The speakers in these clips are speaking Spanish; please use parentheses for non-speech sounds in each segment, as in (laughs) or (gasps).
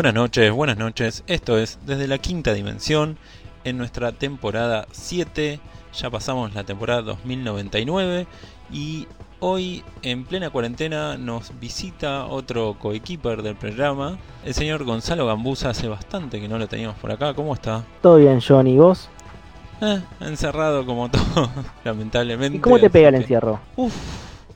Buenas noches, buenas noches. Esto es Desde la Quinta Dimensión en nuestra temporada 7. Ya pasamos la temporada 2099 y hoy en plena cuarentena nos visita otro coequiper del programa, el señor Gonzalo Gambusa. Hace bastante que no lo teníamos por acá. ¿Cómo está? Todo bien, John, ¿y vos? Eh, encerrado como (laughs) todo, lamentablemente. ¿Y cómo te pega el que- encierro? Uf,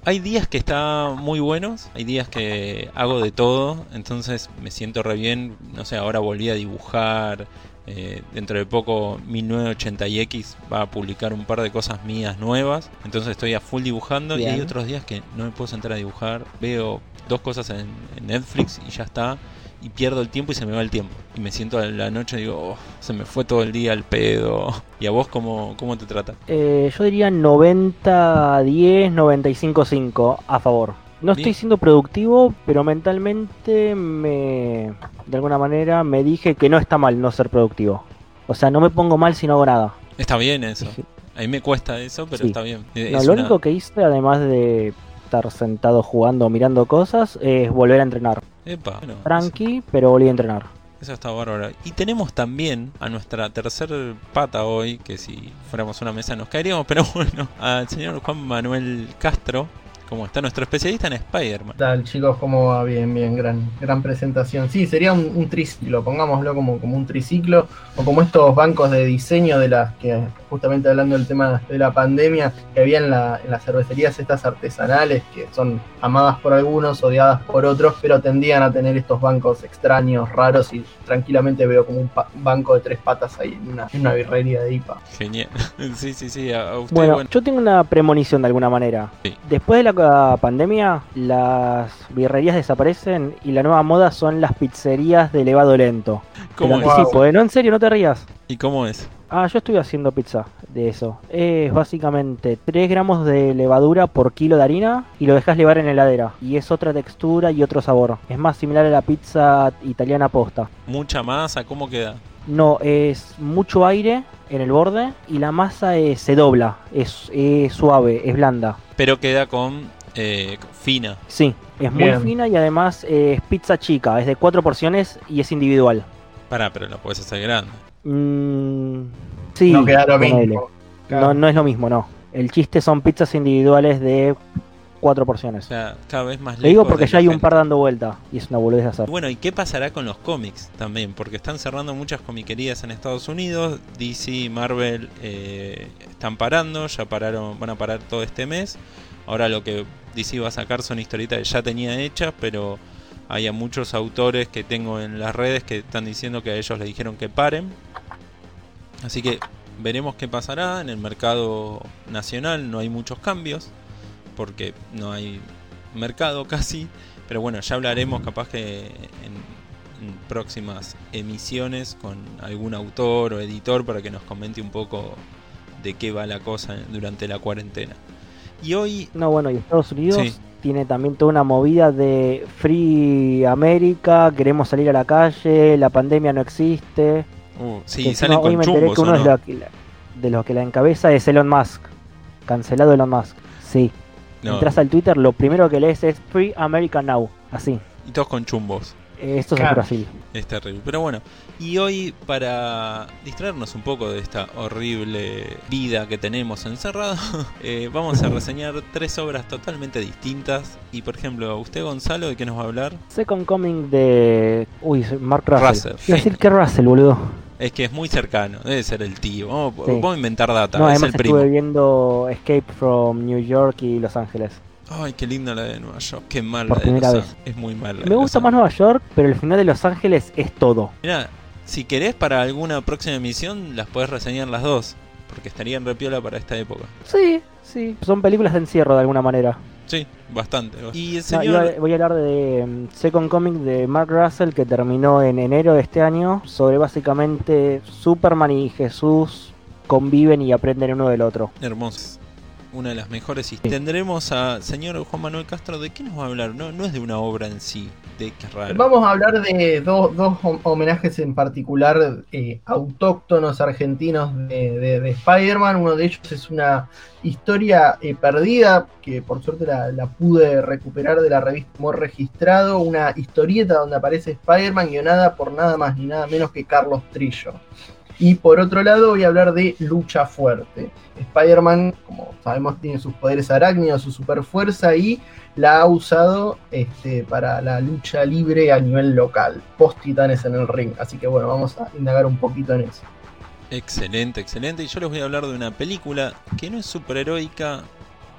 hay días que está muy buenos, hay días que hago de todo, entonces me siento re bien. No sé, ahora volví a dibujar. eh, dentro de poco 1980X va a publicar un par de cosas mías nuevas. Entonces estoy a full dibujando y hay otros días que no me puedo sentar a dibujar. Veo dos cosas en, en Netflix y ya está. Y pierdo el tiempo y se me va el tiempo. Y me siento a la noche y digo, "Oh, se me fue todo el día el pedo. (laughs) ¿Y a vos cómo, cómo te trata? Eh, yo diría 90-10, 95-5 a favor. No estoy Bien. siendo productivo, pero mentalmente me... De alguna manera me dije que no está mal no ser productivo. O sea, no me pongo mal si no hago nada. Está bien eso. A mí me cuesta eso, pero Sí. está bien. No, lo una- único que hice, además de estar sentado jugando o mirando cosas, es volver a entrenar. Epa, bueno, Tranqui, pero volví a entrenar. Eso, eso está bárbaro. Y tenemos también a nuestra tercer pata hoy, que si fuéramos una mesa nos caeríamos, (laughs) pero bueno, al señor Juan Manuel Castro, como está nuestro especialista en Spider-Man. ¿Qué tal chicos? ¿Cómo va? Bien, bien, gran, gran presentación. Sí, sería un, un triciclo, pongámoslo como, como un triciclo, o como estos bancos de diseño de las que, justamente hablando del tema de la pandemia, que había en, la- en las cervecerías estas artesanales, que son amadas por algunos, odiadas por otros, pero tendían a tener estos bancos extraños, raros, y tranquilamente veo como un banco de tres patas ahí en una, en una birrería de IPA. Genial. (laughs) sí, sí, sí. A, a usted, Bueno, bueno, yo tengo una premonición de alguna manera. Sí. Después de la ca- pandemia, las birrerías desaparecen y la nueva moda son las pizzerías de elevado lento. Te ¿cómo lo? Wow. ¿eh? No, en serio, no te rías. ¿Y cómo es? Ah, yo estoy haciendo pizza de eso. Es básicamente 3 gramos de levadura por kilo de harina y lo dejas levar en la heladera. Y es otra textura y otro sabor. Es más similar a la pizza italiana posta. ¿Mucha masa? ¿Cómo queda? No, es mucho aire en el borde y la masa se dobla. Es, es suave, es blanda. Pero queda con eh, fina. Sí, es muy Bien. fina y además eh, es pizza chica. Es de cuatro porciones y es individual. Pará, pero lo puedes hacer grande. Mm, sí, no queda lo mismo. No, no es lo mismo, no. El chiste son pizzas individuales de cuatro O porciones. sea, cada vez más Le digo porque ya hay un par dando vuelta y es una boludez de hacer. Bueno, ¿y qué pasará con los cómics también? Porque están cerrando muchas comiquerías en Estados Unidos. DC, Marvel eh, están parando, ya pararon, van a parar todo este mes. Ahora lo que DC va a sacar son historietas que ya tenía hechas, pero hay a muchos autores que tengo en las redes que están diciendo que a ellos les dijeron que paren. Así que veremos qué pasará. En el mercado nacional no hay muchos cambios, porque no hay mercado casi. Pero bueno, ya hablaremos capaz que en, en próximas emisiones con algún autor o editor para que nos comente un poco de qué va la cosa durante la cuarentena. Y hoy, No, bueno, y Estados Unidos Sí. tiene también toda una movida de Free América, queremos salir a la calle, la pandemia no existe. uh, sí, salen hoy con me enteré chumbos que uno no. de los que la encabeza es Elon Musk. Cancelado Elon Musk. Sí. No, Entras al Twitter, lo primero que lees es Free America Now. Así. y todos con chumbos. Eh, Esto es Claro. Brasil. Es terrible. Pero bueno, y hoy para distraernos un poco de esta horrible vida que tenemos encerrado, (laughs) eh, vamos a reseñar tres obras totalmente distintas. Y por ejemplo, usted Gonzalo, ¿de qué nos va a hablar? Second Coming de. Uy, Mark Russell. Russell, Iba a decir que Russell, boludo. Es que es muy cercano, debe ser el tío. Vamos, Sí. vamos a inventar data, No, es además el primo. estuve viendo Escape from New York y Los Ángeles. Ay, qué linda la de Nueva York, qué mala Por la de primera Los vez. Ángeles. Es muy mala. Me gusta más Nueva York, pero el final de Los Ángeles es todo. Mira, si querés para alguna próxima emisión, las podés reseñar las dos. Porque estarían repiola para esta época. Sí, sí. Son películas de encierro de alguna manera. Sí, bastante. Y el No, señor. iba- voy a hablar de mm, Second Coming de Mark Russell que terminó en enero de este año sobre básicamente Superman y Jesús conviven y aprenden uno del otro. Hermoso. Una de las mejores. Y tendremos a señor Juan Manuel Castro. ¿De qué nos va a hablar? No, no es de una obra en sí, de qué raro. Vamos a hablar de dos, dos homenajes en particular eh, autóctonos argentinos de, de, Spider-Man. Uno de ellos es una historia eh, perdida que por suerte la, la, pude recuperar de la revista Humor Registrado. Una historieta donde aparece Spider-Man guionada por nada más ni nada menos que Carlos Trillo. Y por otro lado voy a hablar de lucha fuerte. Spider-Man, como sabemos, tiene sus poderes arácnidos, su super fuerza y la ha usado este, para la lucha libre a nivel local, post titanes en el ring. Así que bueno, vamos a indagar un poquito en eso. Excelente, excelente. Y yo les voy a hablar de una película que no es superheroica,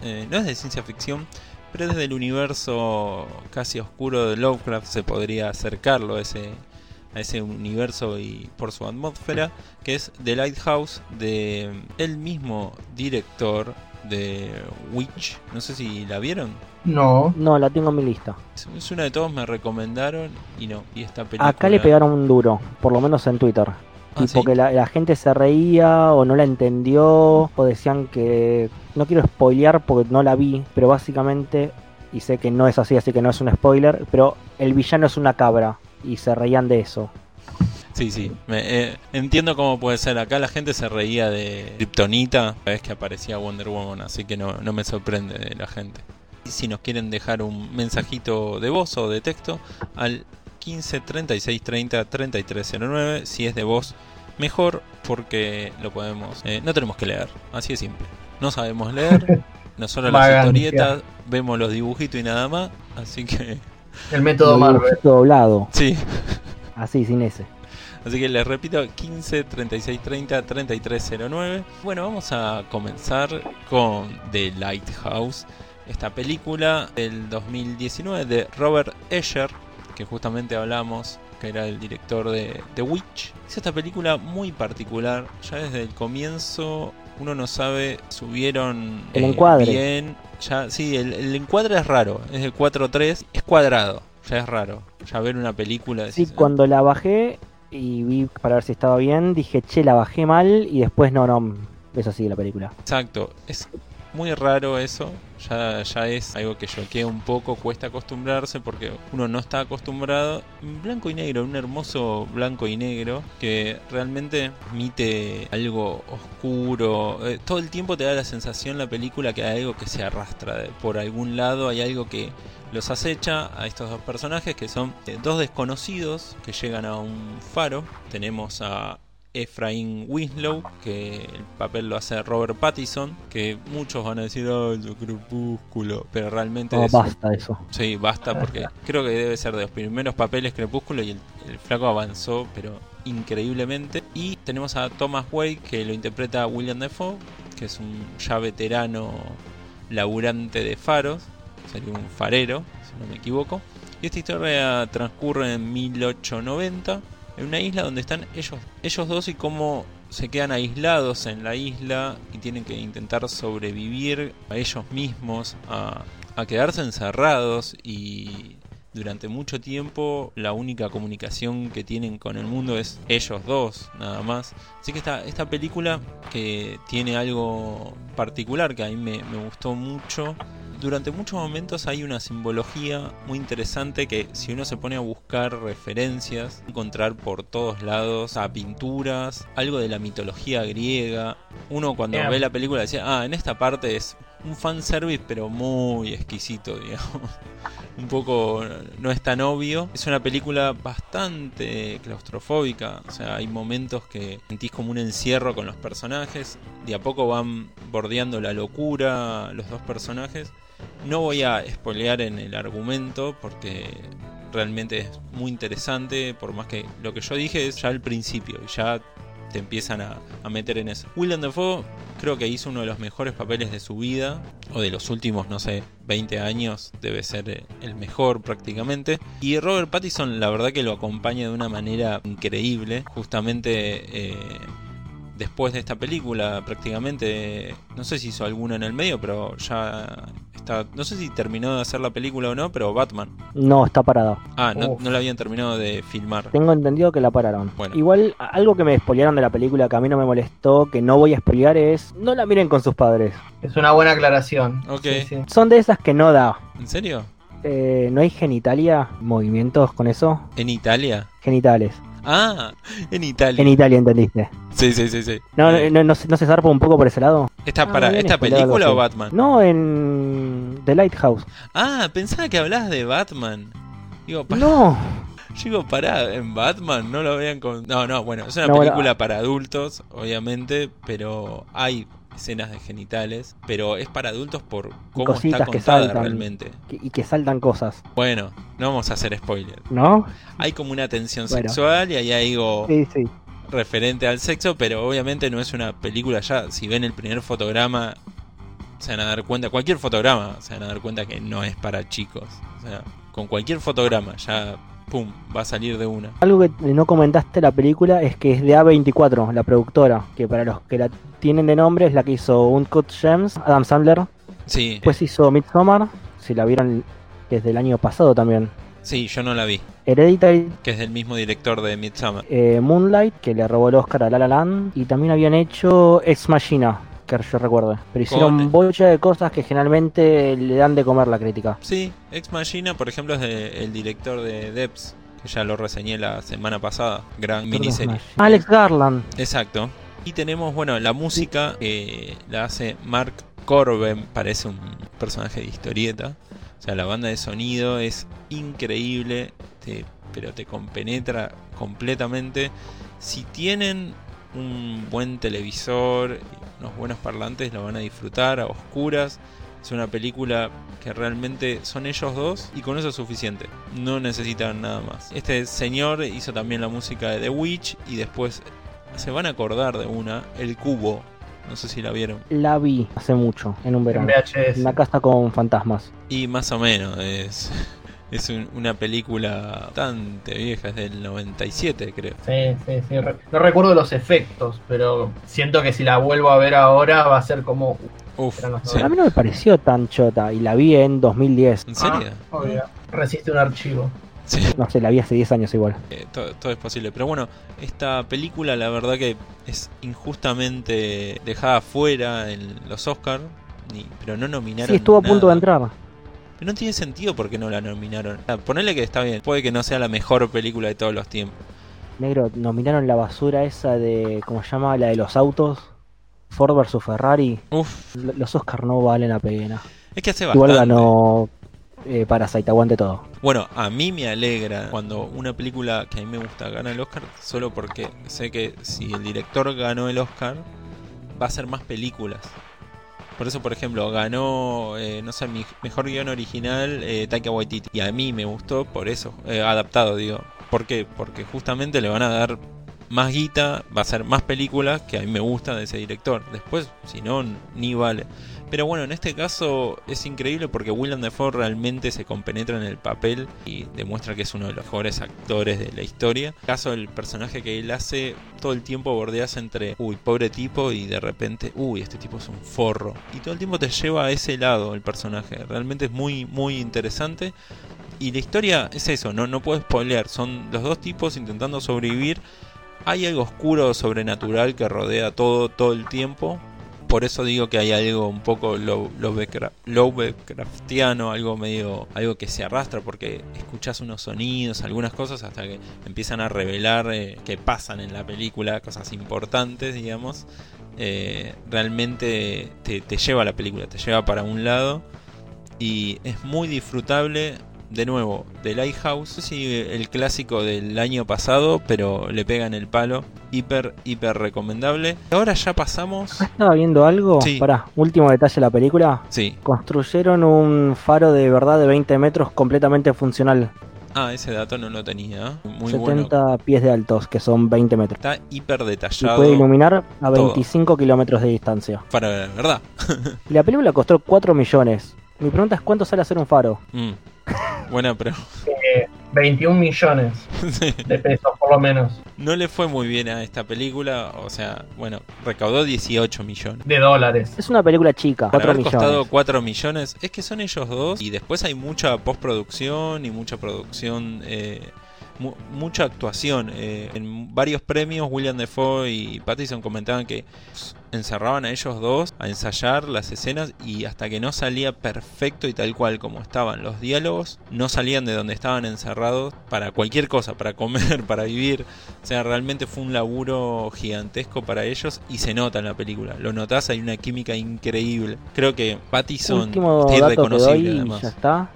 eh, no es de ciencia ficción, pero es del universo casi oscuro de Lovecraft, se podría acercarlo a ese a ese universo y por su atmósfera, que es The Lighthouse de el mismo director de Witch. No sé si la vieron. No. No, la tengo en mi lista. Es una de todos me recomendaron y no. Y esta película... Acá le pegaron un duro, por lo menos en Twitter. Ah, tipo que la, gente se reía o no la entendió o decían que... No quiero spoilear porque no la vi, pero básicamente, y sé que no es así, así que no es un spoiler, pero el villano es una cabra y se reían de eso. Sí, sí, eh, entiendo cómo puede ser. Acá la gente se reía de Kryptonita cada vez que aparecía Wonder Woman, así que no, no me sorprende de la gente. Y si nos quieren dejar un mensajito de voz o de texto al 15 36 30 3309, si es de voz, mejor porque lo podemos. Eh, no tenemos que leer, así de simple. No sabemos leer, (laughs) nosotros las historietas, vemos los dibujitos y nada más, así que el método Marvel. doblado. Sí. Así, sin ese. Así que les repito, 15 36 30 33 09. Bueno, vamos a comenzar con The Lighthouse, esta película del 2019 de Robert Escher, que justamente hablamos, que era el director de The Witch. Es esta película muy particular, ya desde el comienzo uno no sabe, subieron el encuadre. bien. Ya, sí, el, encuadre es raro, es el 4.3, es cuadrado, ya es raro. Ya ver una película. sí, cuando la bajé y vi para ver si estaba bien, dije, che, la bajé mal y después no, no, es así la película. Exacto, es muy raro eso, ya, ya es algo que choquea un poco, cuesta acostumbrarse porque uno no está acostumbrado. Blanco y negro, un hermoso blanco y negro que realmente emite algo oscuro. Eh, todo el tiempo te da la sensación la película que hay algo que se arrastra por algún lado, hay algo que los acecha a estos dos personajes que son eh, dos desconocidos que llegan a un faro. Tenemos a Efraín Winslow, que el papel lo hace Robert Pattinson, que muchos van a decir, oh, crepúsculo, pero realmente... No, basta eso. Sí, basta porque (laughs) creo que debe ser de los primeros papeles crepúsculo y el, flaco avanzó, pero increíblemente. Y tenemos a Thomas Wade, que lo interpreta William Defoe, que es un ya veterano laburante de faros, sería un farero, si no me equivoco. Y esta historia transcurre en 1890 en una isla donde están ellos, ellos dos y cómo se quedan aislados en la isla y tienen que intentar sobrevivir a ellos mismos, a, a quedarse encerrados y durante mucho tiempo la única comunicación que tienen con el mundo es ellos dos, nada más. Así que esta, esta película que tiene algo particular que a mí me, me gustó mucho durante muchos momentos hay una simbología muy interesante que si uno se pone a buscar referencias, encontrar por todos lados a pinturas, algo de la mitología griega. Uno cuando ve la película decía, ah, en esta parte es un fanservice pero muy exquisito, digamos. (laughs) un poco no es tan obvio. Es una película bastante claustrofóbica, o sea, hay momentos que sentís como un encierro con los personajes, de a poco van bordeando la locura los dos personajes no voy a spoilear en el argumento porque realmente es muy interesante, por más que lo que yo dije es ya al principio ya empiezan a, meter en eso. Willem Dafoe creo que hizo uno de los mejores papeles de su vida, o de los últimos, no sé, 20 años, debe ser el mejor prácticamente. Y Robert Pattinson la verdad que lo acompaña de una manera increíble, justamente... Eh, después de esta película prácticamente, no sé si hizo alguna en el medio, pero ya está, no sé si terminó de hacer la película o no, pero Batman. No, está parada. Ah, no, no la habían terminado de filmar. Tengo entendido que la pararon. Bueno. Igual, algo que me spoilearon de la película que a mí no me molestó, que no voy a spoilear, es no la miren con sus padres. Es una buena aclaración. Ok. Sí, sí. Son de esas que no da. ¿En serio? Eh, ¿No hay genitalia? ¿Movimientos con eso? ¿En Italia? Genitales. Ah, en Italia. En Italia, ¿entendiste? Sí, sí, sí, sí. No, Eh, no, no, se- no se zarpa un poco por ese lado? ¿Esta, Ah, para, me habían ¿Esta película o así. Batman? No, en The Lighthouse. Ah, pensaba que hablabas de Batman. Digo, pa- No. Yo (laughs) digo, pará, en Batman no lo vean con... No, no, bueno, es una No, bueno, película para adultos, obviamente, pero hay escenas de genitales, pero es para adultos por cómo cositas está que contada saltan. realmente. Que- Y que saltan cosas, Bueno, no vamos a hacer spoiler. ¿no? Hay como una tensión Bueno. sexual y hay algo Sí, sí. referente al sexo, pero obviamente no es una película ya. Si ven el primer fotograma, se van a dar cuenta, cualquier fotograma, se van a dar cuenta que no es para chicos. O sea, con cualquier fotograma ya, pum, va a salir de una. Algo que no comentaste la película es que es de A24, la productora, que para los que la tienen de nombre es la que hizo Uncut Gems, Adam Sandler. Sí, Después hizo Midsommar, si la vieron desde el año pasado también. sí, yo no la vi, Hereditary, que es del mismo director de Midsommar. eh, Moonlight, que le robó el Oscar a La La Land. Y también habían hecho Ex Machina, que yo recuerdo. Pero hicieron Con- bocha de cosas que generalmente le dan de comer la crítica. Sí, Ex Machina, por ejemplo, es de- el director de Debs, que ya lo reseñé la semana pasada. Gran miniserie. Alex Garland. Exacto. Y tenemos, bueno, la música eh, la hace Mark Corben, parece un personaje de historieta. O sea, la banda de sonido es increíble, te- pero te compenetra completamente. Si tienen un buen televisor unos buenos parlantes, lo van a disfrutar a oscuras. Es una película que realmente son ellos dos y con eso es suficiente. No necesitan nada más. Este señor hizo también la música de The Witch y después se van a acordar de una, El Cubo. No sé si la vieron. La vi hace mucho, en un En verano. VHS. Una casa con fantasmas. Y más o menos, es, (laughs) es un- una película bastante vieja, es del 97 creo. Sí, sí, sí. No recuerdo los efectos, pero siento que si la vuelvo a ver ahora va a ser como. Uf, sí. A mí no me pareció tan chota y la vi en 2010. ¿En serio? Ah, obvio. Resiste un archivo. Sí. No sé, la vi hace 10 años igual. Eh, todo, todo es posible. Pero bueno, esta película la verdad que es injustamente dejada fuera en los Oscars. Pero no nominaron. Sí, estuvo a punto de entrar. Pero no tiene sentido porque no la nominaron. Ah, Ponele que está bien. Puede que no sea la mejor película de todos los tiempos. Negro, nominaron la basura esa de. ¿Cómo se llama? La de los autos. Ford vs Ferrari. Uf, Los Oscars no valen la pena. es que hace bastante. Igual ganó eh, Parasite, aguante todo. Bueno, a mí me alegra cuando una película que a mí me gusta gana el Oscar, solo porque sé que si el director ganó el Oscar, va a hacer más películas. Por eso, por ejemplo, ganó, eh, no sé, mi mejor guion original eh, Taika Waititi. Y a mí me gustó por eso, eh, adaptado, digo. ¿Por qué? Porque justamente le van a dar más guita, va a ser más películas que a mí me gusta de ese director. Después, si no, ni vale. Pero bueno, en este caso es increíble porque Willem Dafoe realmente se compenetra en el papel y demuestra que es uno de los mejores actores de la historia. En el caso del personaje que él hace, todo el tiempo bordeas entre, uy, pobre tipo, y de repente, uy, este tipo es un forro. Y todo el tiempo te lleva a ese lado el personaje. Realmente es muy, muy interesante. Y la historia es eso, no, no puedo spoilear. Son los dos tipos intentando sobrevivir. Hay algo oscuro, sobrenatural que rodea todo, todo el tiempo. Por eso digo que hay algo un poco Lovecraftiano, algo medio, algo que se arrastra porque escuchas unos sonidos, algunas cosas hasta que empiezan a revelar eh, que pasan en la película, cosas importantes, digamos. Eh, realmente te, te lleva a la película, te lleva para un lado y es muy disfrutable. De nuevo, The Lighthouse, si el clásico del año pasado, pero le pega en el palo. Hiper, hiper recomendable. Ahora ya pasamos. Acá estaba viendo algo. Sí. Pará, último detalle de la película. Sí. Construyeron un faro de verdad de 20 metros completamente funcional. Ah, ese dato no lo tenía. Muy bueno. 70 pies de altos, que son 20 metros. Está hiper Y detallado. puede iluminar a todo. 25 kilómetros de distancia. Para ver, ¿verdad? Y (laughs) la película costó 4 millones. Mi pregunta es cuánto sale hacer un faro. Mm. Buena, pero. Eh, 21 millones de pesos, por lo menos. No le fue muy bien a esta película, o sea, bueno, recaudó 18 millones. De dólares. Es una película chica, Para 4 haber costado millones. 4 millones, es que son ellos dos y después hay mucha postproducción y mucha producción, eh, mu- mucha actuación. eh, en varios premios, William Defoe y Pattinson comentaban que encerraban a ellos dos a ensayar las escenas y hasta que no salía perfecto y tal cual como estaban los diálogos, no salían de donde estaban encerrados para cualquier cosa, para comer, (laughs) para vivir. O sea, realmente fue un laburo gigantesco para ellos y se nota en la película. Lo notás, hay una química increíble. Creo que Pattinson Último es dato que reconocible doy y además. ya está.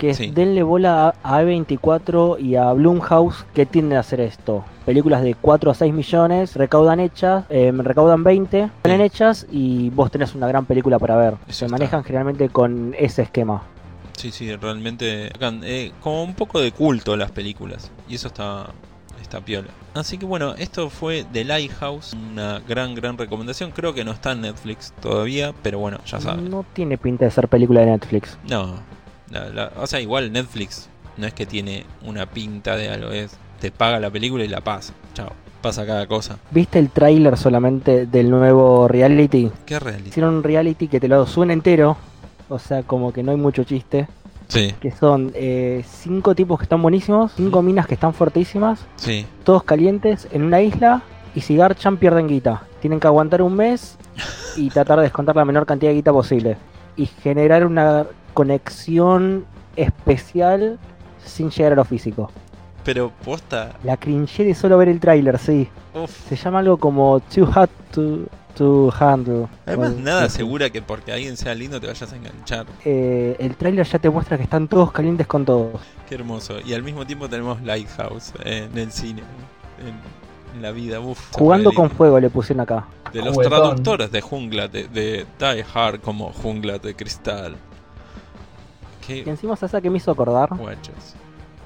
Que Sí. denle bola a a A24 y a Blumhouse que tienden a hacer esto. Películas de 4 a 6 millones, recaudan hechas, eh, recaudan 20, salen hechas y vos tenés una gran película para ver. Eso Se está. manejan generalmente con ese esquema. Sí, sí, realmente. eh, como un poco de culto las películas. Y eso está, está piola. Así que bueno, esto fue The Lighthouse. Una gran, gran recomendación. Creo que no está en Netflix todavía, pero bueno, ya saben. No tiene pinta de ser película de Netflix. No, la- la- o sea, igual Netflix no es que tiene una pinta de algo, es te paga la película y la pasa. Chao, pasa cada cosa. ¿Viste el tráiler solamente del nuevo reality? ¿Qué reality? Hicieron un reality que te lo suena entero. O sea, como que no hay mucho chiste. Sí, Que son eh, cinco tipos que están buenísimos, cinco minas que están fuertísimas, sí. todos calientes en una isla y si garchan pierden guita. Tienen que aguantar un mes y tratar de descontar la menor cantidad de guita posible. Y generar una conexión especial sin llegar a lo físico. Pero posta. La cringe de solo ver el tráiler, sí. Uf. Se llama algo como Too Hot to, to Handle. Además, O- nada sí. asegura que porque alguien sea lindo te vayas a enganchar. Eh, el tráiler ya te muestra que están todos calientes con todos. Qué hermoso. Y al mismo tiempo tenemos Lighthouse eh, en el cine. En, en la vida. Uf, Jugando con fuego le pusieron acá. De los Juguetón. traductores de Jungla, de, de Die Hard como Jungla de Cristal. Y Qué encima esa que me hizo acordar guachos.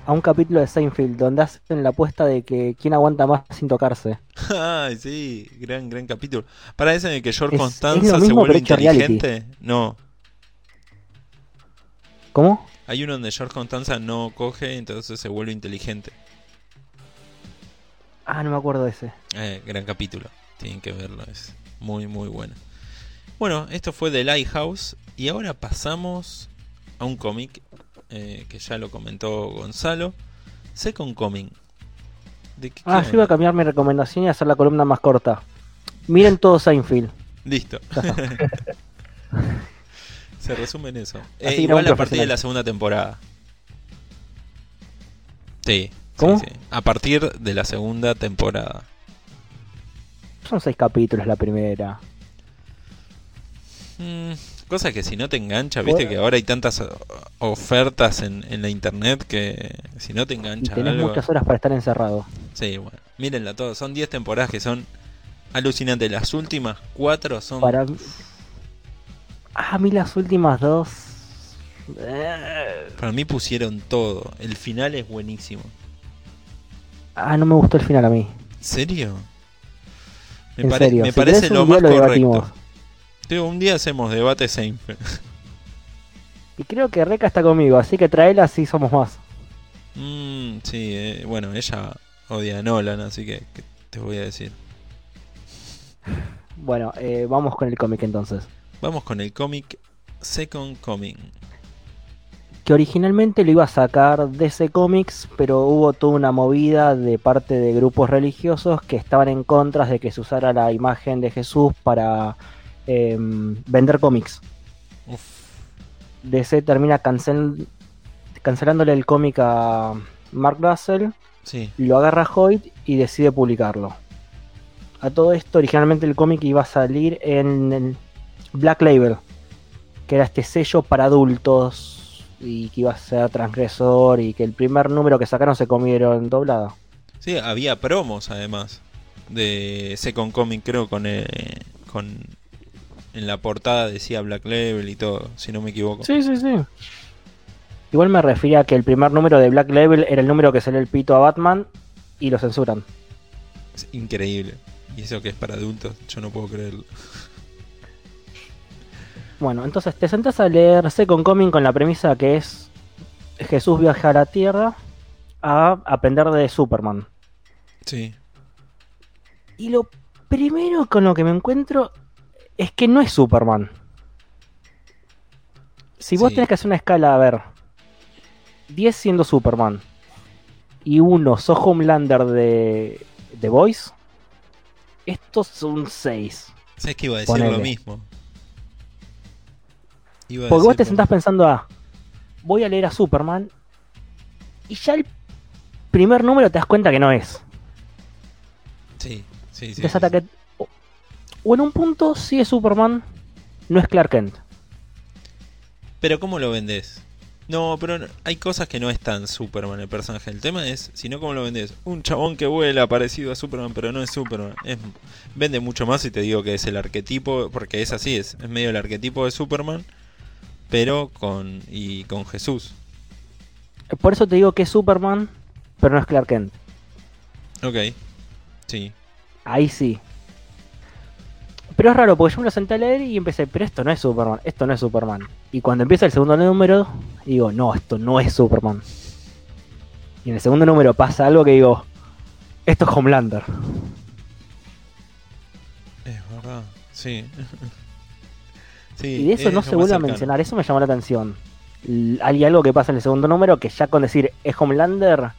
a un capítulo de Seinfeld donde hacen la apuesta de que quién aguanta más sin tocarse. (laughs) Ay, sí, gran, gran capítulo. Para ese en el que George Es- Constanza es se vuelve reality. inteligente. No, ¿Cómo? hay uno donde George Constanza no coge, entonces se vuelve inteligente. Ah, no me acuerdo de ese. Eh, gran capítulo. Tienen que verlo, es muy, muy bueno. Bueno, esto fue The Lighthouse. Y ahora pasamos a un cómic eh, que ya lo comentó Gonzalo. Second Coming. ¿De qué, Ah, qué yo iba a cambiar mi recomendación y hacer la columna más corta. Miren todo Seinfeld. Listo. (laughs) Se resume en eso. Eh, igual a partir de la segunda temporada. Sí. sí, ¿Cómo? sí. A partir de la segunda temporada. Son seis capítulos la primera. Mm, cosa que si no te engancha, viste Bueno. que ahora hay tantas o- ofertas en, en la internet que si no te Y engancha tenés algo. muchas horas para estar encerrado. Sí, bueno. Mírenla todo. Son 10 temporadas que son alucinantes. Las últimas 4 son. Para Ah, a mí las últimas dos. Eh, Para mí pusieron todo. El final es buenísimo. Ah, no me gustó el final a mí. ¿Serio? Me, En pare- serio. me Si parece lo más correcto. debatimos. Digo, un día hacemos debate Seinfeld. Y creo que Reca está conmigo, así que traela así somos más. Mm, sí, eh, bueno, ella odia a Nolan, así que, ¿qué te voy a decir? Bueno, eh, vamos con el cómic entonces. Vamos con el cómic Second Coming. que originalmente lo iba a sacar DC Comics, pero hubo toda una movida de parte de grupos religiosos que estaban en contra de que se usara la imagen de Jesús para em, vender cómics. Uf, DC termina cancel- cancelándole el cómic a Mark Russell, sí, lo agarra Hoyt y decide publicarlo. A todo esto, originalmente el cómic iba a salir en el Black Label, que era este sello para adultos y que iba a ser transgresor y que el primer número que sacaron se comieron doblada. sí, había promos además de Second Coming, creo, con, eh, con en la portada decía Black Label y todo, si no me equivoco. Sí, sí, sí. Igual me refería a que el primer número de Black Label era el número que sale el pito a Batman y lo censuran. Es increíble. Y eso que es para adultos, yo no puedo creerlo. Bueno, entonces te sentás a leer Second Coming con la premisa que es Jesús viaja a la Tierra a aprender de Superman. Sí. Y lo primero con lo que me encuentro es que no es Superman. Si vos Sí. tenés que hacer una escala, a ver, 10 siendo Superman y uno sos Homelander de The Voice, estos son 6. ¿Sabes que iba a decir lo mismo? Iba a Porque vos te sentás pensando, ah, voy a leer a Superman y ya el primer número te das cuenta que no es. Sí, sí, sí. Te o- en un punto sí es Superman, no es Clark Kent. Pero ¿cómo lo vendés? No, pero hay cosas que no es tan Superman el personaje. El tema es, si no, ¿cómo lo vendés? Un chabón que vuela parecido a Superman, pero no es Superman. Es, vende mucho más y te digo que es el arquetipo, porque es así, es, es medio el arquetipo de Superman, pero con y con Jesús. Por eso te digo que es Superman, pero no es Clark Kent. Ok, sí. Ahí sí. Pero es raro, porque yo me lo senté a leer y empecé, pero esto no es Superman, esto no es Superman. Y cuando empieza el segundo número, digo, no, esto no es Superman. Y en el segundo número pasa algo que digo, esto es Homelander. Es verdad, sí. (laughs) sí Y de eso es no se vuelve a mencionar, eso me llamó la atención. Hay algo que pasa en el segundo número que ya con decir es Homelander,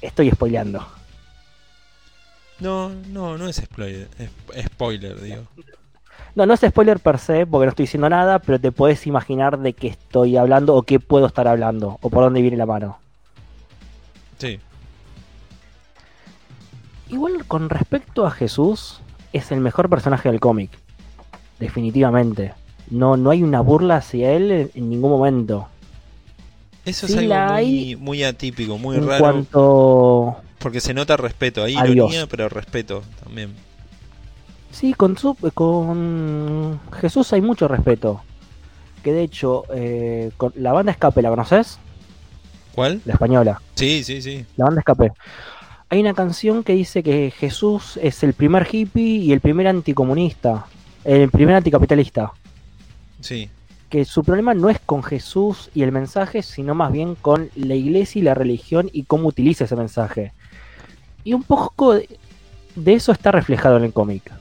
estoy spoileando. No, no, no es spoiler, es spoiler, digo. No, no es spoiler per se, porque no estoy diciendo nada, pero te puedes imaginar de qué estoy hablando o qué puedo estar hablando, o por dónde viene la mano. Sí, Igual con respecto a Jesús, es el mejor personaje del cómic. Definitivamente. No, no hay una burla hacia él en, ningún momento. eso Sí es algo muy atípico, muy en raro. cuanto... Porque se nota respeto, hay A ironía, pero respeto también. Sí, con, su- con Jesús hay mucho respeto. Que de hecho, eh, con la banda Escape, ¿la conoces? ¿Cuál? La española. Sí, sí, sí. La banda Escape. Hay una canción que dice que Jesús es el primer hippie y el primer anticomunista. El primer anticapitalista. Sí, que su problema no es con Jesús y el mensaje, sino más bien con la iglesia y la religión y cómo utiliza ese mensaje. Y un poco de, eso está reflejado en el cómic.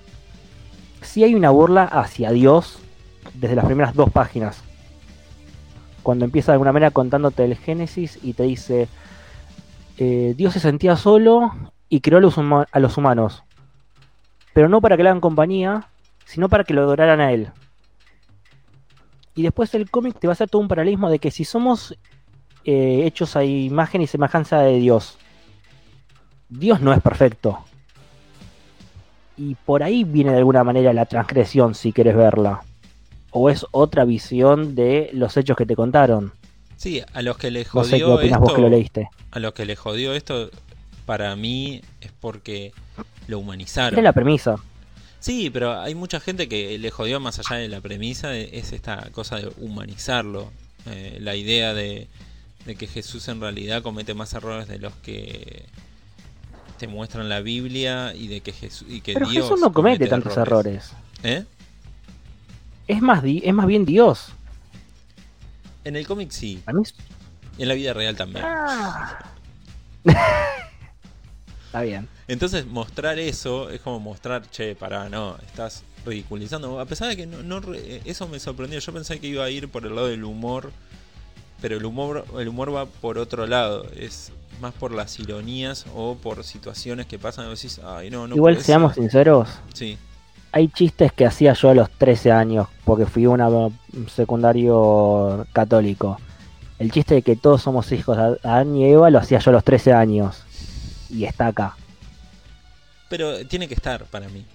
Sí hay una burla hacia Dios desde las primeras dos páginas. Cuando empieza de alguna manera contándote el Génesis y te dice, eh, Dios se sentía solo y creó a los, huma- a los humanos. Pero no para que le hagan compañía, sino para que lo adoraran a Él. Y después el cómic te va a hacer todo un paralelismo de que si somos eh, hechos a imagen y semejanza de Dios, Dios no es perfecto. Y por ahí viene de alguna manera la transgresión, si quieres verla. O es otra visión de los hechos que te contaron. sí, a los que les No sé qué jodió opinas vos que lo esto, leíste. a los que les jodió esto, para mí es porque lo humanizaron. Era la premisa. Sí, pero hay mucha gente que le jodió más allá de la premisa, es esta cosa de humanizarlo. Eh, la idea de, de que Jesús en realidad comete más errores de los que te muestran la Biblia y de que Jesús y que Pero Dios Jesús no comete tantos errores. ¿Eh? Es más, es más bien Dios. En el cómic sí, A mí en la vida real también. Ah. (laughs) Está bien. Entonces mostrar eso es como mostrar, che, pará, no, estás ridiculizando. A pesar de que no, no re- eso me sorprendió, yo pensé que iba a ir por el lado del humor, pero el humor, el humor va por otro lado, es más por las ironías o por situaciones que pasan y decís, ay no, no Igual seamos ser". sinceros, Sí, hay chistes que hacía yo a los 13 años, porque fui un secundario católico. El chiste de que todos somos hijos de Adán y Eva lo hacía yo a los 13 años. Y está acá. pero tiene que estar para mí.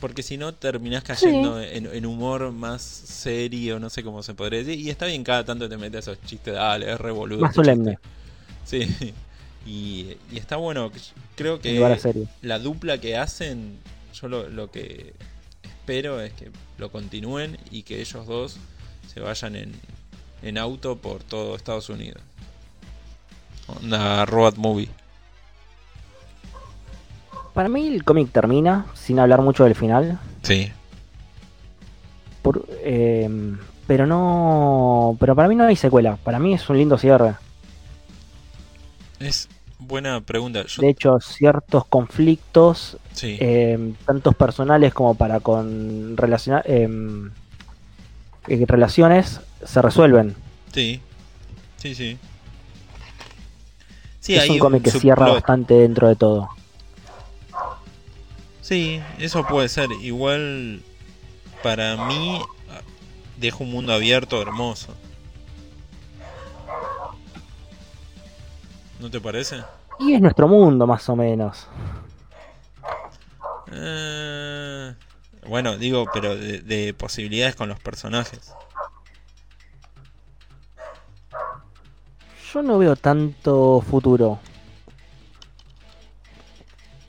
Porque si no terminás cayendo en, en humor más serio, no sé cómo se podría decir. Y está bien, cada tanto te metes esos chistes, dale, es revoludo. Más solemne. Sí, y, y está bueno. Creo que la dupla que hacen, yo lo, lo que espero es que lo continúen y que ellos dos se vayan en, en auto por todo Estados Unidos. Una road movie. Para mí el cómic termina, sin hablar mucho del final. Sí. por- eh, pero no. Pero para mí no hay secuela. Para mí es un lindo cierre. Es buena pregunta. Yo, De hecho, ciertos conflictos, sí, eh, tantos personales como para con relaciona- em, eh, relaciones, se resuelven. sí, sí, sí. Sí, es hay un cómic que cierra bastante dentro de todo. Sí, eso puede ser. Igual, para mí, deja un mundo abierto hermoso. ¿No te parece? Y es nuestro mundo, más o menos. Eh, bueno, digo, pero de, de posibilidades con los personajes. Yo no veo tanto futuro.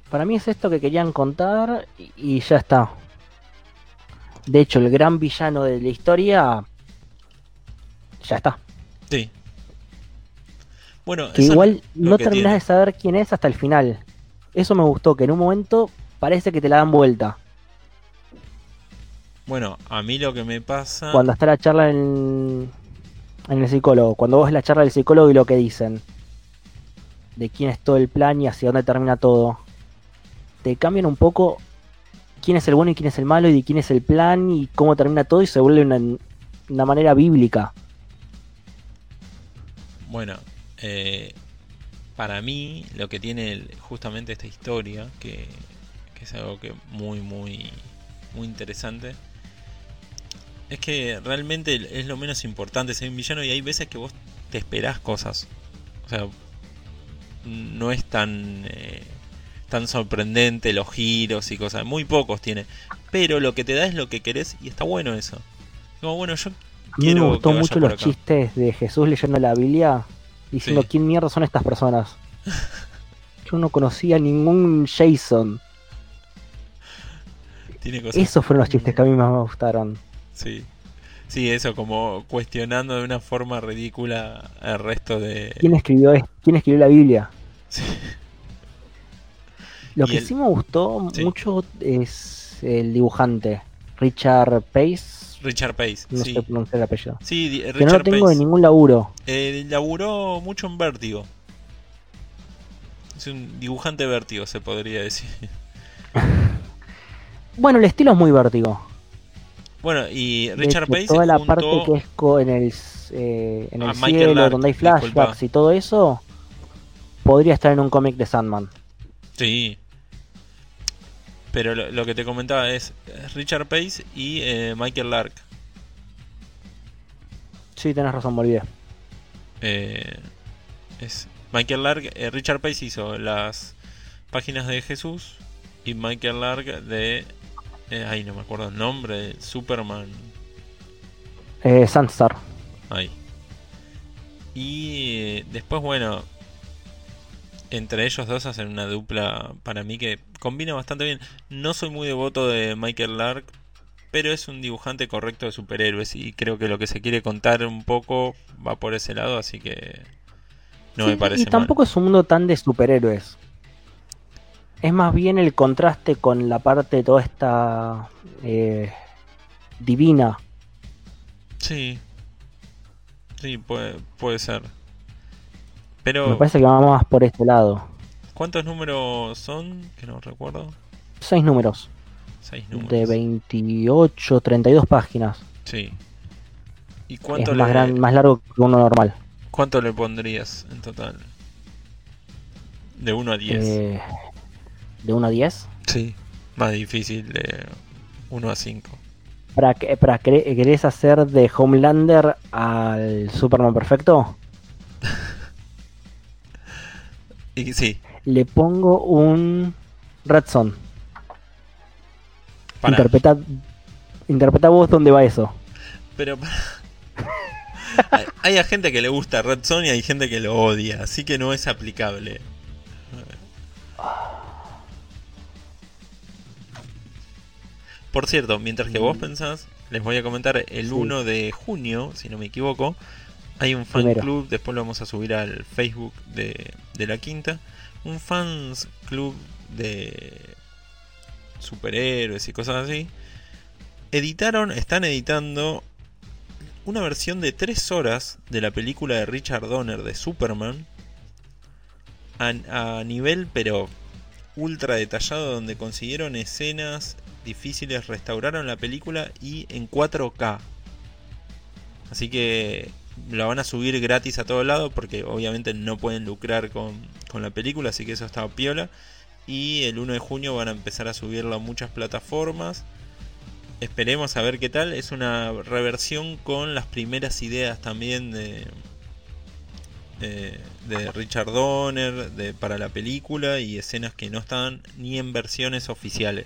Para mí es esto que querían contar y- y ya está. De hecho, el gran villano de la historia ya está. Sí. Bueno, Que igual no que terminás tiene. de saber quién es hasta el final. Eso me gustó, que en un momento parece que te la dan vuelta. Bueno, a mí lo que me pasa. Cuando está la charla en, en el psicólogo. Cuando vos ves la charla del psicólogo y lo que dicen. De quién es todo el plan y hacia dónde termina todo. Te cambian un poco quién es el bueno y quién es el malo y quién es el plan y cómo termina todo y se vuelve una, una manera bíblica. Bueno, eh, para mí lo que tiene justamente esta historia, que, que es algo que muy, muy, muy interesante, es que realmente es lo menos importante ser un villano y hay veces que vos te esperás cosas. O sea, no es tan, eh, tan sorprendente los giros y cosas, muy pocos tiene. Pero lo que te da es lo que querés y está bueno eso. Como bueno, yo A mí quiero me gustó mucho los acá. chistes de Jesús leyendo la Biblia diciendo Sí. quién mierda son estas personas. (laughs) Yo no conocía ningún Jason. Tiene cosas Esos fueron los chistes que a mí más me gustaron. Sí. Sí, eso, como cuestionando de una forma ridícula el resto de... ¿Quién escribió, es- quién escribió la Biblia? Sí. Lo que el- sí me gustó Sí. mucho es el dibujante, Richard Pace. Richard Pace, No sí. sé pronunciar el apellido. Sí, di- Que no Richard lo tengo Pace. ningún laburo. Eh, laburó mucho en Vértigo. Es un dibujante Vértigo, se podría decir. (laughs) Bueno, el estilo es muy vértigo. Bueno, y Richard hecho, Pace toda la parte que es co- en el, eh, en el cielo, Lark, donde hay disculpa. flashbacks y todo eso, podría estar en un cómic de Sandman. Sí. Pero lo, lo que te comentaba es Richard Pace y eh, Michael Lark. Sí, tenés razón, me olvidé. Eh, es Michael Lark, eh, Richard Pace hizo las páginas de Jesús y Michael Lark de eh, ay no me acuerdo el nombre, Superman, Eh, Sandstar. ahí. Y después bueno, entre ellos dos hacen una dupla para mí que combina bastante bien. No soy muy devoto de Michael Lark, pero es un dibujante correcto de superhéroes y creo que lo que se quiere contar un poco va por ese lado, así que no Sí, me parece y mal. tampoco es un mundo tan de superhéroes. Es más bien el contraste con la parte toda esta eh, divina. Sí. Sí, puede, puede ser. Pero, Me parece que va más por este lado. ¿cuántos números son? Que no recuerdo. Seis números. Seis números. De 28, 32 páginas. Sí. ¿Y Es cuánto más, le, gran, más largo que uno normal. cuánto le pondrías en total? De 1 a 10. Eh, de 1 a 10. Sí. Más difícil de 1 a 5. ¿Para, qué- para ¿Querés hacer de Homelander al Superman perfecto? (laughs) Y sí, Le pongo un Red Son. para. Interpreta, interpreta vos dónde va eso. Pero (laughs) hay, hay a gente que le gusta Red Son y hay gente que lo odia, así que no es aplicable. Por cierto, mientras que vos pensás, les voy a comentar el Sí. 1 de junio, si no me equivoco, hay un fan Primero. club, después lo vamos a subir al Facebook de, de la quinta, un fans club de superhéroes y cosas así. Editaron, están editando una versión de 3 horas de la película de Richard Donner de Superman a, a nivel, pero ultra detallado, donde consiguieron escenas difíciles, restauraron la película y en 4K. Así que la van a subir gratis a todo lado porque obviamente no pueden lucrar con, con la película, así que eso está piola. Y el 1 de junio van a empezar a subirla a muchas plataformas. Esperemos a ver qué tal. Es una reversión con las primeras ideas también de, de, Richard Donner de, para la película y escenas que no están ni en versiones oficiales.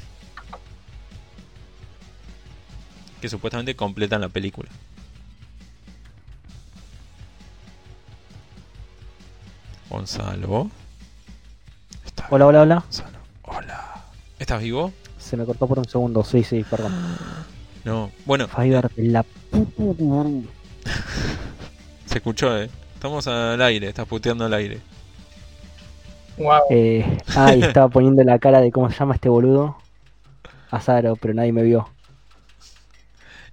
Que supuestamente completan la película. Gonzalo. ¿Estás Hola, hola, hola. Gonzalo. Hola. ¿Estás vivo? Se me cortó por un segundo. Sí, sí, perdón. (gasps) No. Bueno, Fiverr, la puta. (laughs) se escuchó, eh. Estamos al aire, estás puteando al aire. Wow. Eh, ah, y (laughs) estaba poniendo la cara de cómo se llama este boludo. Azaro, pero nadie me vio.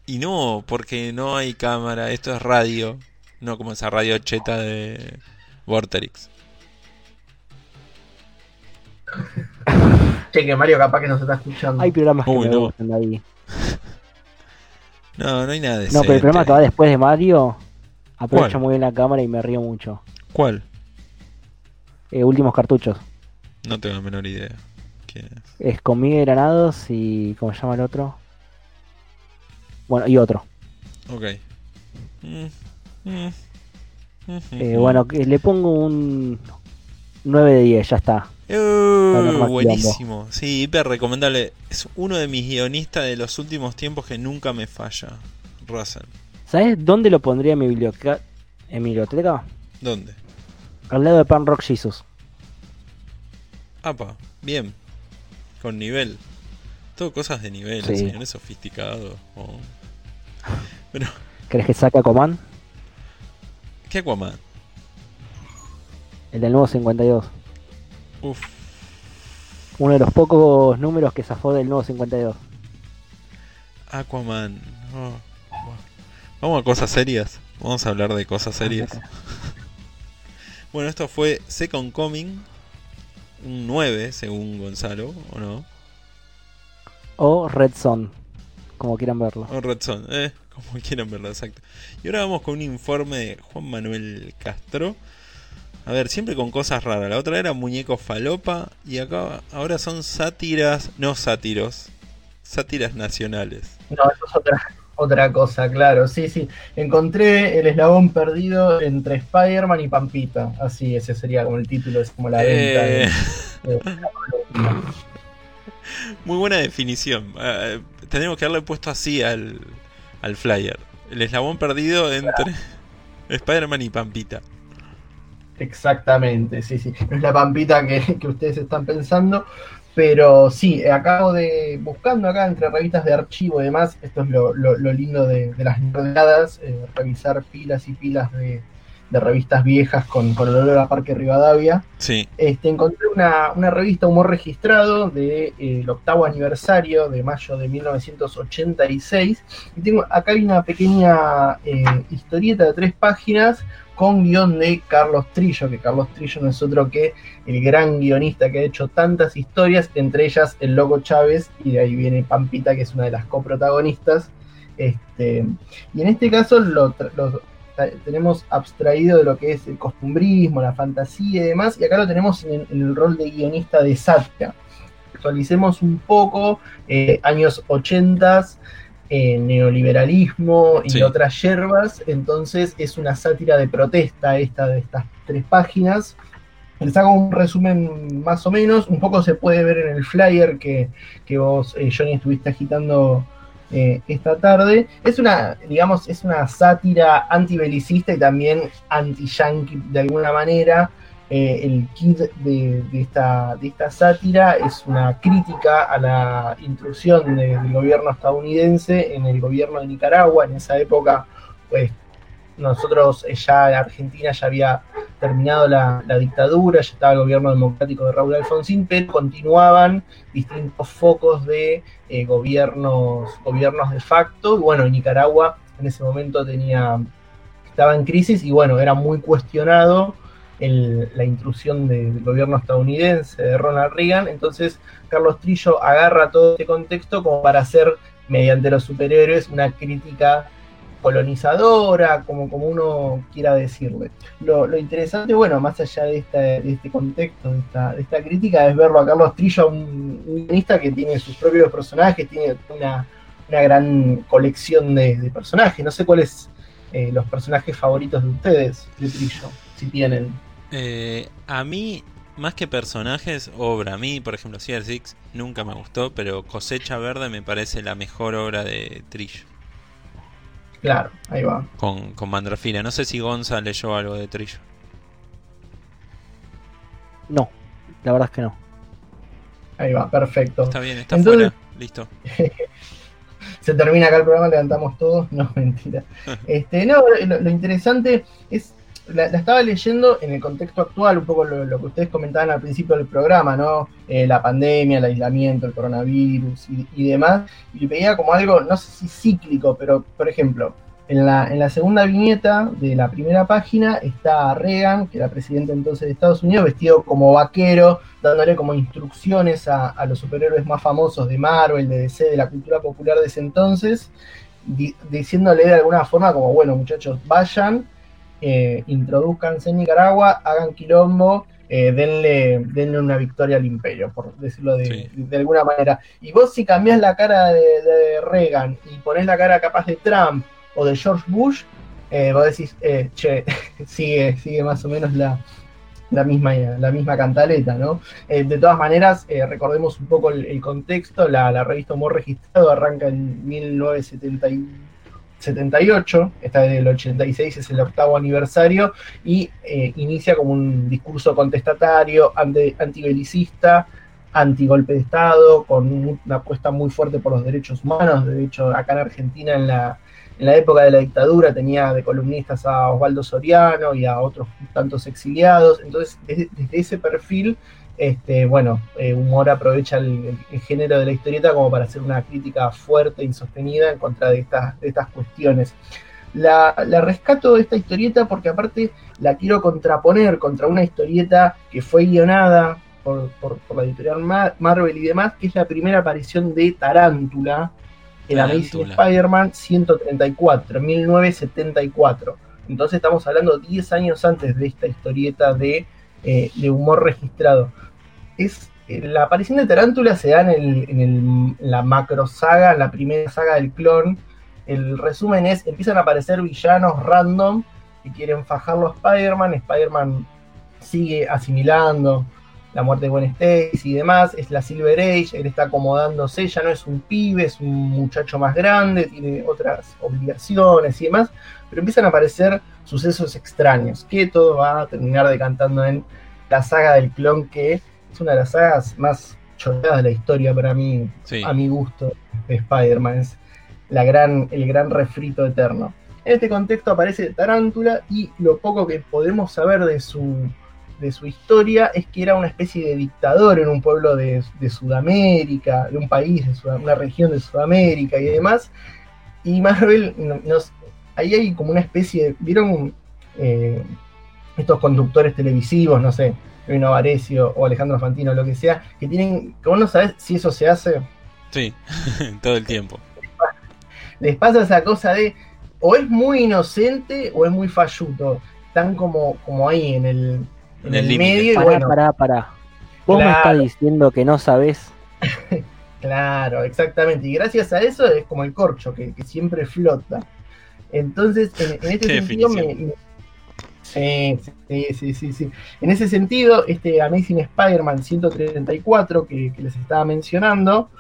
Y no, porque no hay cámara, esto es radio. No como esa radio cheta de Vorterix. (laughs) Che, que Mario capaz que nos está escuchando. Hay programas que Uy, me no. gustan ahí. No, no hay nada de No, pero el programa que va después de Mario aprovecha ¿Cuál? muy bien la cámara y me río mucho. ¿Cuál? Eh, últimos cartuchos. No tengo la menor idea. ¿Quién es? Es con Miguel Granados y. ¿Cómo se llama el otro? Bueno, y otro. Ok. Mm, mm, Eh, bueno, le pongo un 9 de 10, ya está. Uh, buenísimo. Sí, hiper recomendable. Es uno de mis guionistas de los últimos tiempos que nunca me falla. Russell. ¿Sabes dónde lo pondría en mi biblioteca? ¿En mi biblioteca? ¿Dónde? Al lado de Pan Rock Jesus. Apa, bien. Con nivel. Todo cosas de nivel, Sí. señor es sofisticado. Oh. Bueno, (laughs) ¿Crees que saca Command? ¿Qué Aquaman? El del nuevo 52. Uf, Uno de los pocos números que zafó del nuevo 52. Aquaman. Oh, buah. Vamos a cosas serias. Vamos a hablar de cosas serias. (laughs) Bueno, esto fue Second Coming. Un 9, según Gonzalo, ¿o no? O Red Son, como quieran verlo. O Red Son, eh, como quieran verlo, exacto. Y ahora vamos con un informe de Juan Manuel Castro. A ver, siempre con cosas raras. La otra era muñeco falopa y acá ahora son sátiras, no sátiros, sátiras nacionales. No, eso es otra, otra cosa, claro. Sí, sí. Encontré el eslabón perdido entre Spider-Man y Pampita. Así, ese sería como el título, es como la venta. de- Eh, de (laughs) muy buena definición. Eh, tenemos que haberle puesto así al, al flyer. El eslabón perdido entre (laughs) Spider-Man y Pampita. Exactamente, sí, sí. No es la Pampita que, que ustedes están pensando. Pero sí, eh, acabo de, buscando acá entre revistas de archivo y demás, esto es lo, lo- lo lindo de, de las nerdadas, eh, revisar pilas y pilas de, de revistas viejas con, con olor a Parque Rivadavia. Sí, Este, encontré una, una revista humor registrado del de, el octavo aniversario de mayo de 1986. Y tengo, acá hay una pequeña eh, historieta de tres páginas con guion de Carlos Trillo, que Carlos Trillo no es otro que el gran guionista que ha hecho tantas historias, entre ellas El Loco Chávez, y de ahí viene Pampita, que es una de las coprotagonistas. Este, y en este caso lo, lo tenemos abstraído de lo que es el costumbrismo, la fantasía y demás, y acá lo tenemos en, en el rol de guionista de sátira. Actualicemos un poco, eh, años 80, eh, neoliberalismo y Sí. otras yerbas, entonces es una sátira de protesta esta de estas tres páginas. Les hago un resumen más o menos, un poco se puede ver en el flyer que, que vos, eh, Johnny, estuviste agitando eh, esta tarde. Es una, digamos, es una sátira antibelicista y también anti-yankee de alguna manera. Eh, el kit de, de esta, de esta sátira es una crítica a la intrusión de- del gobierno estadounidense en el gobierno de Nicaragua. En esa época, pues nosotros eh, ya en Argentina ya había terminado la, la dictadura, ya estaba el gobierno democrático de Raúl Alfonsín, pero continuaban distintos focos de eh, gobiernos, gobiernos de facto. Y bueno, Nicaragua en ese momento tenía, estaba en crisis y bueno, era muy cuestionado la intrusión del gobierno estadounidense de Ronald Reagan. Entonces Carlos Trillo agarra todo este contexto como para hacer, mediante los superhéroes, una crítica colonizadora, como, como uno quiera decirle. Lo, interesante, bueno, más allá de, este contexto, de esta, crítica, es verlo a Carlos Trillo, un, guionista que tiene sus propios personajes, tiene una, gran colección de, personajes. No sé cuáles eh, los personajes favoritos de ustedes de Trillo, si tienen. Eh, a mí, más que personajes, obra. A mí, por ejemplo, Cier Six nunca me gustó, pero Cosecha Verde me parece la mejor obra de Trillo. Claro, ahí va. Con, con Mandrafina. No sé si Gonza leyó algo de Trillo. No, la verdad es que no. Ahí va, perfecto. Está bien, está fuera. Listo. (laughs) se termina acá el programa, levantamos todos. No, mentira. (laughs) este, no, lo interesante es la, estaba leyendo en el contexto actual, un poco lo, que ustedes comentaban al principio del programa, ¿no? Eh, la pandemia, el aislamiento, el coronavirus y, demás, y veía como algo, no sé si cíclico, pero por ejemplo, en la, en la segunda viñeta de la primera página está Reagan, que era presidente entonces de Estados Unidos, vestido como vaquero, dándole como instrucciones a, los superhéroes más famosos de Marvel, de DC, de la cultura popular de ese entonces, diciéndole de alguna forma como, bueno muchachos, vayan eh, introduzcanse en Nicaragua, hagan quilombo, eh, denle, denle una victoria al imperio, por decirlo de, alguna manera. Y vos si cambiás la cara de, Reagan y ponés la cara capaz de Trump o de George Bush, eh, vos decís, eh, che, (laughs) sigue, sigue más o menos la, la misma, la misma cantaleta, ¿no? de todas maneras, recordemos un poco el, contexto, la, la, revista Humor Registrado arranca en 1971 78, esta del 86 es el octavo aniversario, y eh, inicia como un discurso contestatario, anti, antibelicista, antigolpe de Estado, con una apuesta muy fuerte por los derechos humanos. De hecho, acá en Argentina, en la, en la época de la dictadura, tenía de columnistas a Osvaldo Soriano y a otros tantos exiliados. Entonces, desde ese perfil este, bueno, eh, Humor aprovecha el, género de la historieta como para hacer una crítica fuerte y sostenida en contra de estas, de estas cuestiones. La, rescato de esta historieta porque aparte la quiero contraponer contra una historieta que fue guionada por, la editorial Marvel y demás, que es la primera aparición de Tarántula en Amazing Spider-Man 134, 1974. Entonces estamos hablando 10 años antes de esta historieta de, eh, de humor registrado es eh, la aparición de Tarántula se da en, la macro saga, en la primera saga del clon. El resumen es, empiezan a aparecer villanos random que quieren fajarlo a Spider-Man. Spider-Man sigue asimilando la muerte de Gwen Stacy y demás. Es la Silver Age, él está acomodándose, ya no es un pibe, es un muchacho más grande, tiene otras obligaciones y demás. Pero empiezan a aparecer sucesos extraños, que todo va a terminar decantando en la saga del clon que es una de las sagas más choreadas de la historia para mí, a mi gusto, de Spider-Man. Es la gran, el gran refrito eterno. En este contexto aparece Tarántula y lo poco que podemos saber de su, de su historia es que era una especie de dictador en un pueblo de, Sudamérica, de un país, de una región de Sudamérica y demás. Y Marvel, nos, ahí hay como una especie de. ¿Vieron eh, estos conductores televisivos? No sé, Vino Varecio o Alejandro Fantino, lo que sea, que tienen, que vos no sabés si eso se hace. Sí, (laughs) todo el tiempo. Les pasa esa cosa de o es muy inocente o es muy falluto. Están como, como ahí en el, en, el, medio. Pará, bueno, pará, pará. Vos me estás diciendo que no sabés. (laughs) claro, exactamente. Y gracias a eso es como el corcho, que, siempre flota. Entonces, en, este sentido, me, Sí, sí, sí, sí, En ese sentido, este Amazing Spider-Man 134 que, les estaba mencionando,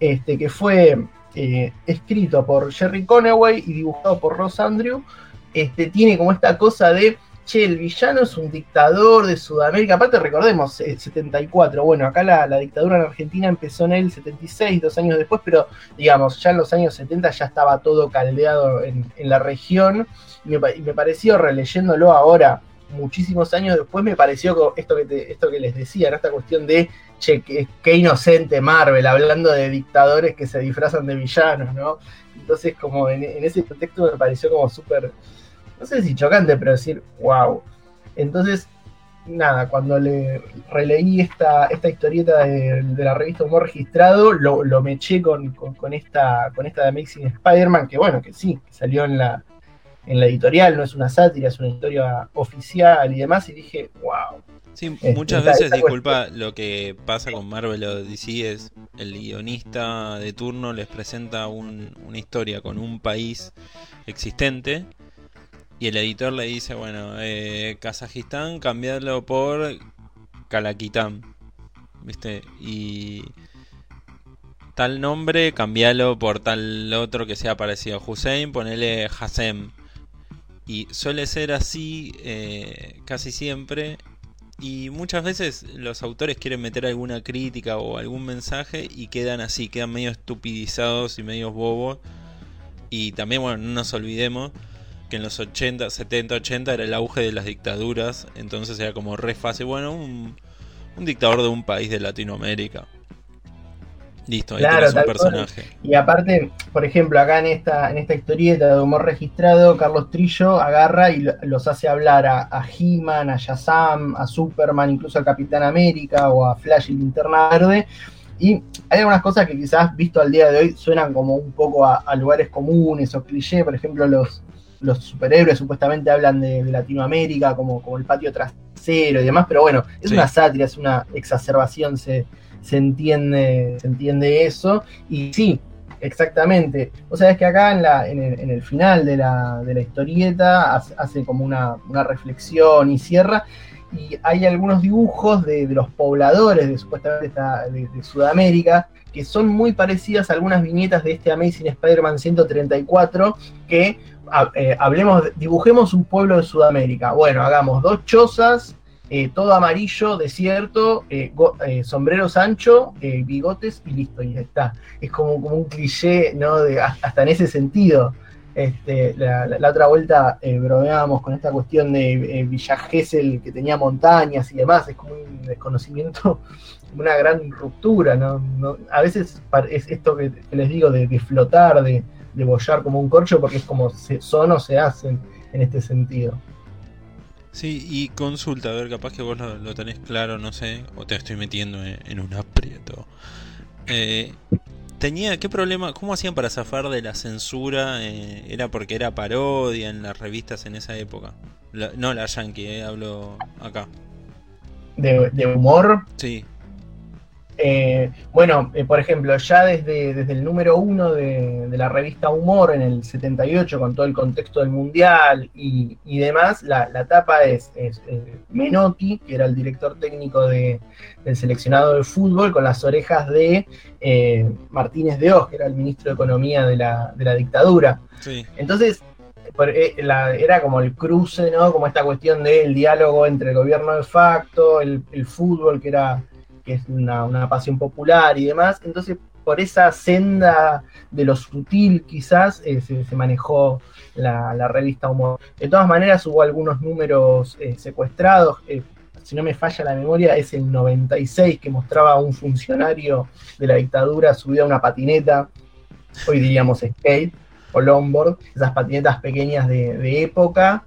este, que fue eh, escrito por Jerry Conaway y dibujado por Ross Andrew, este, tiene como esta cosa de, che, el villano es un dictador de Sudamérica, aparte recordemos, el 74, bueno, acá la, dictadura en Argentina empezó en el 76, dos años después, pero digamos, ya en los años 70 ya estaba todo caldeado en, en la región. Y me, pareció, releyéndolo ahora, muchísimos años después, me pareció esto que, esto que les decía, esta cuestión de, che, qué, inocente Marvel, hablando de dictadores que se disfrazan de villanos, ¿no? Entonces, como en, ese contexto me pareció como súper, no sé si chocante, pero decir, wow. Entonces, nada, cuando le releí esta, esta historieta de, la revista Humor Registrado, lo, lo me eché con, con, esta, con esta de Amazing Spider-Man, que bueno, que sí, salió en la, en la editorial, no es una sátira, es una historia oficial y demás, y dije, wow. Sí, este, muchas veces, disculpa, lo que pasa con Marvel o DC es el guionista de turno les presenta una historia con un país existente y el editor le dice, bueno, eh, Kazajistán, cambiarlo por Kalakitán, ¿viste? Y tal nombre, cambiarlo por tal otro que sea parecido Hussein, ponele Hassem. Y suele ser así eh, casi siempre. Y muchas veces los autores quieren meter alguna crítica o algún mensaje y quedan así, quedan medio estupidizados y medio bobos. Y también, bueno, no nos olvidemos que en los 80, 70, 80 era el auge de las dictaduras. Entonces era como re fácil, bueno, un, un dictador de un país de Latinoamérica. Listo, ahí claro, un personaje. Y aparte, por ejemplo, acá en esta, en esta historieta de humor registrado, Carlos Trillo agarra y los hace hablar a, He-Man, a Shazam, a Superman, incluso al Capitán América o a Flash y Linterna Verde. Y hay algunas cosas que quizás visto al día de hoy suenan como un poco a, lugares comunes o cliché. Por ejemplo, los, los superhéroes supuestamente hablan de, Latinoamérica como, como el patio trasero y demás, pero bueno, es una sátira, es una exacerbación, se, se entiende, se entiende eso. Y sí, exactamente. O sea, es que acá en, la, en, el, final de la, de la historieta hace, como una, reflexión y cierra. Y hay algunos dibujos de, los pobladores de supuestamente de, Sudamérica que son muy parecidas a algunas viñetas de este Amazing Spider-Man 134 que hablemos, dibujemos un pueblo de Sudamérica. Bueno, hagamos dos chozas, eh, todo amarillo, desierto, eh, eh, sombrero ancho, bigotes y listo, y ya está. Es como, un cliché, ¿no? De, hasta en ese sentido. Este, la, otra vuelta bromeábamos con esta cuestión de Villa Gesell que tenía montañas y demás, es como un desconocimiento, (laughs) una gran ruptura, ¿no? a veces es esto que, les digo de, flotar, de, de bollar como un corcho, porque es como se, son o se hacen en este sentido. Sí, y consulta, a ver, capaz que vos lo, tenés claro, no sé, o te estoy metiendo en, un aprieto. Eh, tenía, ¿qué problema? ¿Cómo hacían para zafar de la censura? Eh, ¿Era porque era parodia en las revistas en esa época? no la Yankee, eh, hablo acá. ¿De, ¿De humor? Sí. Eh, bueno, eh, por ejemplo, ya desde, desde el número uno de, la revista Humor en el 78, con todo el contexto del Mundial y, demás, la, la, tapa es, eh, Menotti, que era el director técnico del seleccionado de fútbol, con las orejas de Martínez de Oz, que era el ministro de Economía de la, dictadura. Entonces, era como el cruce, ¿no? Como esta cuestión del diálogo entre el gobierno de facto, el fútbol, que era que es una, pasión popular y demás. Entonces, por esa senda de lo sutil quizás eh, se, manejó la, revista Humor. De todas maneras hubo algunos números eh, secuestrados, eh, si no me falla la memoria es el 96 que mostraba a un funcionario de la dictadura subido a una patineta, hoy diríamos skate o longboard, esas patinetas pequeñas de, época,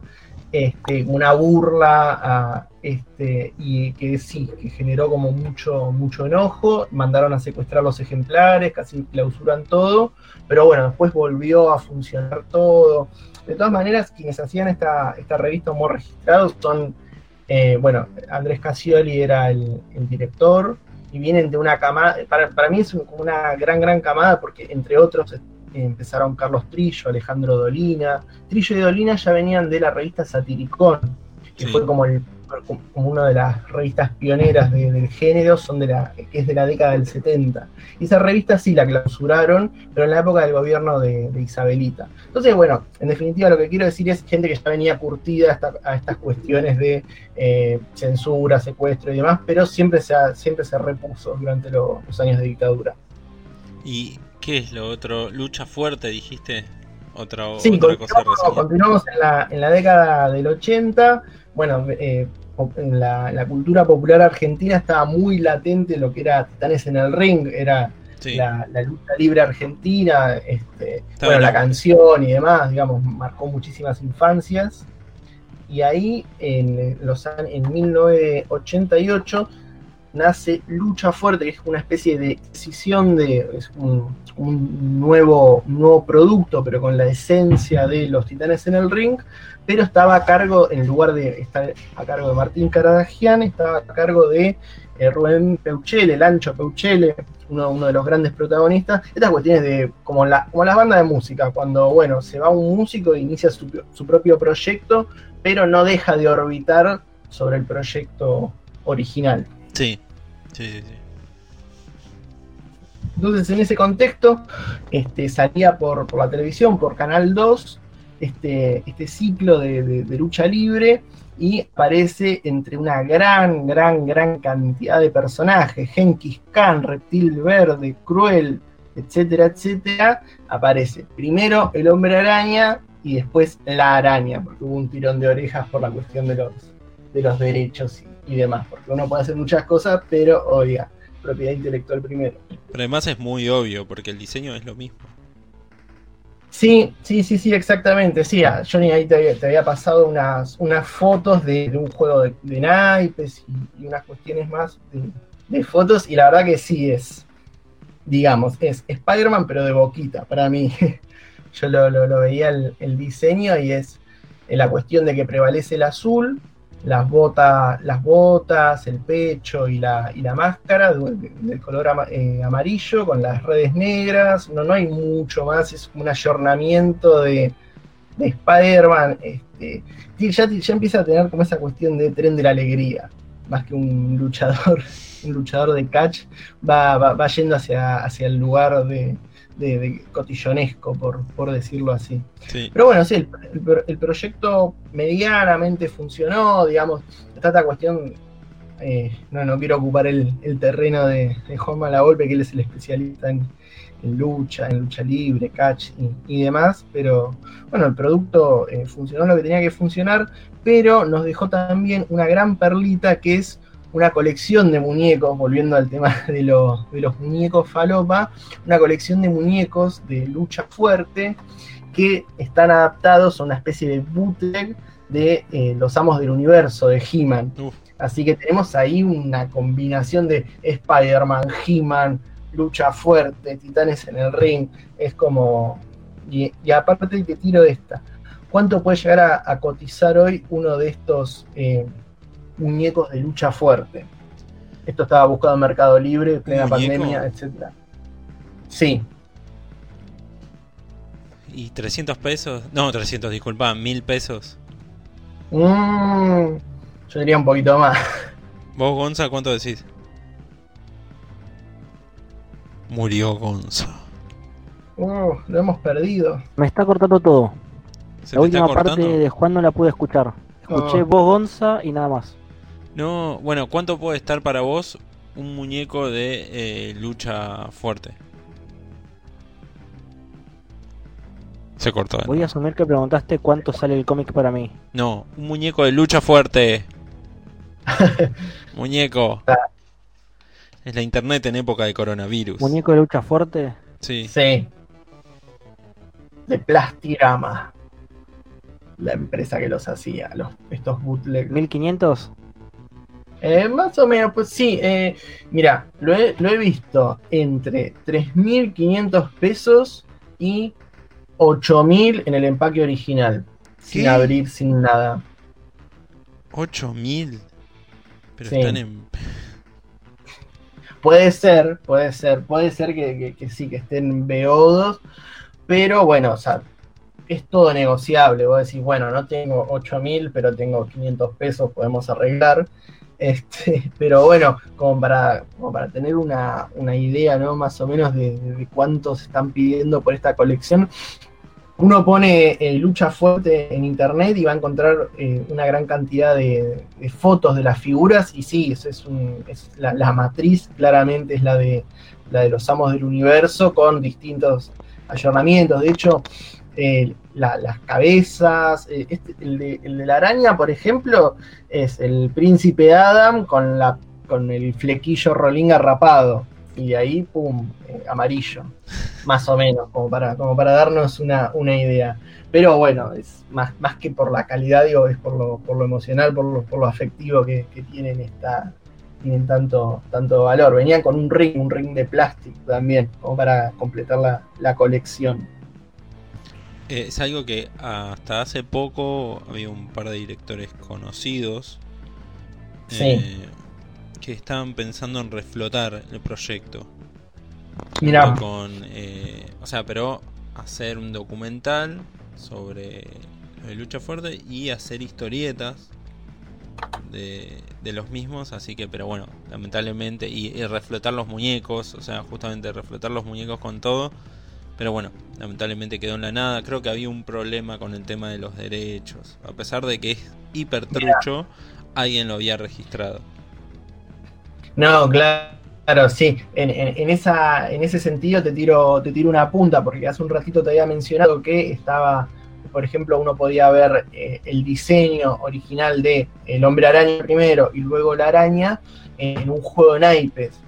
este, una burla a, este, y que sí, que generó como mucho, mucho enojo, mandaron a secuestrar los ejemplares, casi clausuran todo, pero bueno, después volvió a funcionar todo. De todas maneras, quienes hacían esta, esta revista Humor Registrado son, eh, bueno, Andrés Casioli era el, director, y vienen de una camada, para, para mí es una gran, gran camada, porque entre otros empezaron Carlos Trillo, Alejandro Dolina. Trillo y Dolina ya venían de la revista Satiricón, que fue como el como una de las revistas pioneras del género, son de la, es de la década del 70. Y esa revista sí la clausuraron, pero en la época del gobierno de, Isabelita. Entonces, bueno, en definitiva lo que quiero decir es gente que ya venía curtida a, estas cuestiones de eh, censura, secuestro y demás, pero siempre se, siempre se repuso durante los años de dictadura. ¿Y qué es lo otro? ¿Lucha fuerte, dijiste? Otra, sí, otra continuamos, cosa continuamos en la, en la década del 80. Bueno, eh, en la, cultura popular argentina estaba muy latente lo que era Titanes en el Ring, era la, lucha libre argentina, este, bueno, la canción y demás, digamos, marcó muchísimas infancias. y ahí en, los, en 1988 nace Lucha Fuerte, que es una especie de decisión de es un, nuevo, nuevo producto, pero con la esencia de los titanes en el ring, pero estaba a cargo, en lugar de estar a cargo de Martín Caradagian, estaba a cargo de eh, Rubén Peuchele, Lancho Peuchele, uno, uno, de los grandes protagonistas. Estas cuestiones de, como, la, como las bandas de música, cuando, bueno, se va un músico e inicia su, su propio proyecto, pero no deja de orbitar sobre el proyecto original. Sí, sí, sí. Entonces, en ese contexto, este, salía por, por la televisión, por Canal 2, este, este ciclo de, lucha libre y aparece entre una gran, gran, gran cantidad de personajes, Genkis Khan, Reptil Verde, Cruel, etcétera, etcétera, aparece primero el hombre araña y después la araña, porque hubo un tirón de orejas por la cuestión de los, de los derechos y, y demás, porque uno puede hacer muchas cosas, pero oiga, propiedad intelectual primero. Pero además es muy obvio, porque el diseño es lo mismo. Sí, sí, sí, sí, exactamente. Sí, Johnny ahí te había, pasado unas, unas fotos de, un juego de, naipes y, unas cuestiones más de, fotos, y la verdad que sí es, digamos, es Spider-Man, pero de boquita, para mí. (laughs) Yo lo, veía el, diseño y es la cuestión de que prevalece el azul, las, botas, las botas, el pecho y la, y la máscara del color eh, amarillo con las redes negras. No, no hay mucho más, es un ayornamiento de, de Spider-Man. Este, ya, ya empieza a tener como esa cuestión de tren de la alegría, más que un luchador, (laughs) un luchador de catch, va, va yendo hacia, hacia el lugar de, de, cotillonesco, por, por, decirlo así. Pero bueno, sí, el, proyecto medianamente funcionó, digamos, está esta cuestión, eh, no, no quiero ocupar el, terreno de, de, Juan Malagolpe, que él es el especialista en, lucha, en lucha libre, catch y, demás, pero bueno, el producto eh, funcionó lo que tenía que funcionar, pero nos dejó también una gran perlita que es una colección de muñecos, volviendo al tema (laughs) de, los, muñecos falopa, una colección de muñecos de lucha fuerte que están adaptados a una especie de bootleg de eh, los amos del universo de He-Man. Así que tenemos ahí una combinación de Spider-Man, He-Man, lucha fuerte, titanes en el ring. Es como. Y, aparte te tiro esta. ¿Cuánto puede llegar a, cotizar hoy uno de estos eh, muñecos de lucha fuerte. Esto estaba buscado en Mercado Libre, plena pandemia, etc. Sí. ¿Y 300 pesos? No, 300, disculpa, 1000 pesos. Mm, yo diría un poquito más. ¿Vos, Gonza, cuánto decís? Murió Gonza. Uh, lo hemos perdido. Me está cortando todo. la última parte de Juan no la pude escuchar. Escuché oh. vos, Gonza, y nada más. No, bueno, ¿cuánto puede estar para vos un muñeco de eh, lucha fuerte? Se cortó. Voy a asumir que preguntaste cuánto sale el cómic para mí. No, un muñeco de lucha fuerte. (laughs) muñeco. Ah. Es la internet en época de coronavirus. ¿Muñeco de lucha fuerte? Sí. Sí. De Plastirama. La empresa que los hacía, los, estos bootlegs. ¿1500? Eh, más o menos, pues sí. Eh, mira, lo he, lo he visto entre 3.500 pesos y 8.000 en el empaque original. Sin abrir, sin nada. 8.000. Pero están en... (laughs) Puede ser, puede ser, puede ser que, sí, que estén beodos. Pero bueno, o sea, es todo negociable. Vos decís, bueno, no tengo 8.000, pero tengo 500 pesos, podemos arreglar. Este, (laughs) pero bueno, como para, para tener una, idea ¿no? más o menos de, de, cuántos están pidiendo por esta colección, uno pone eh, lucha fuerte en internet y va a encontrar eh, una gran cantidad de, fotos de las figuras y sí, es, es, la, matriz claramente es la de, la de los amos del universo con distintos ayornamientos. De hecho, eh, las cabezas. Eh, este, el, de, la araña, por ejemplo, es el príncipe Adam con, la, con el flequillo Rolinga rapado. y de ahí, pum, eh, amarillo, más o menos, como para, como para darnos una, una idea. Pero bueno, es más, más que por la calidad, digo, es por lo, por lo emocional, por lo, por lo afectivo que, que tienen esta, tienen tanto, tanto valor. Venían con un ring, un ring de plástico también, como para completar la, la colección. Eh, es algo que hasta hace poco había un par de directores conocidos Sí. eh, que estaban pensando en reflotar el proyecto. Mira, con, eh, o sea, pero hacer un documental sobre lucha fuerte y hacer historietas de, de los mismos, así que, pero bueno, lamentablemente, y, y reflotar los muñecos, o sea, justamente reflotar los muñecos con todo, pero bueno, lamentablemente quedó en la nada. Creo que había un problema con el tema de los derechos, a pesar de que es hiper trucho, alguien lo había registrado. No, claro, sí. En, esa, en ese sentido te tiro, te tiro una punta, porque hace un ratito te había mencionado que estaba, por ejemplo, uno podía ver eh, el diseño original de el hombre araña primero y luego la araña en un juego de naipes.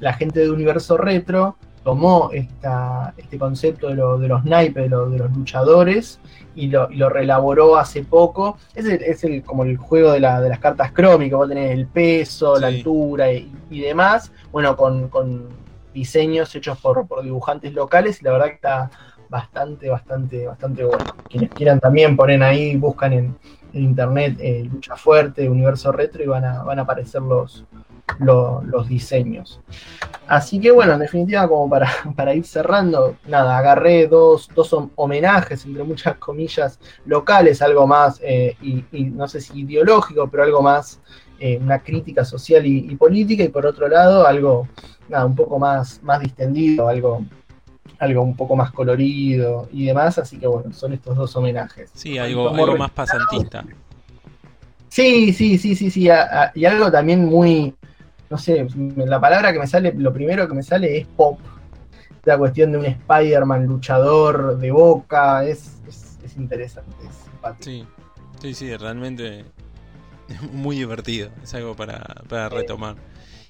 La gente de Universo Retro tomó esta, este concepto de, lo- de los naipes, de, lo- de los luchadores, y lo, y lo reelaboró hace poco. Es, el, es el- como el juego de, la- de las cartas crómicas, vos tenés el peso, la altura y, y demás, bueno, con, con diseños hechos por, por dibujantes locales, y la verdad que está bastante, bastante, bastante bueno. Quienes quieran también ponen ahí, buscan en, en internet eh, Lucha Fuerte, Universo Retro, y van a, van a aparecer los, lo- los diseños. Así que bueno, en definitiva, como para, (laughs) para ir cerrando, nada, agarré dos, dos hom- homenajes, entre muchas comillas, locales, algo más, eh, y, y no sé si ideológico, pero algo más, eh, una crítica social y, y política, y por otro lado, algo, nada, un poco más, más distendido, algo, algo un poco más colorido y demás, así que bueno, son estos dos homenajes. Sí, algo, algo más pasantista. Sí, sí, sí, sí, sí. a- a- y algo también muy, no sé, la palabra que me sale, lo primero que me sale es pop. La cuestión de un Spider-Man luchador de boca, es, es, es interesante, es simpático. Sí, sí, sí, realmente es (laughs) muy divertido. Es algo para, para retomar.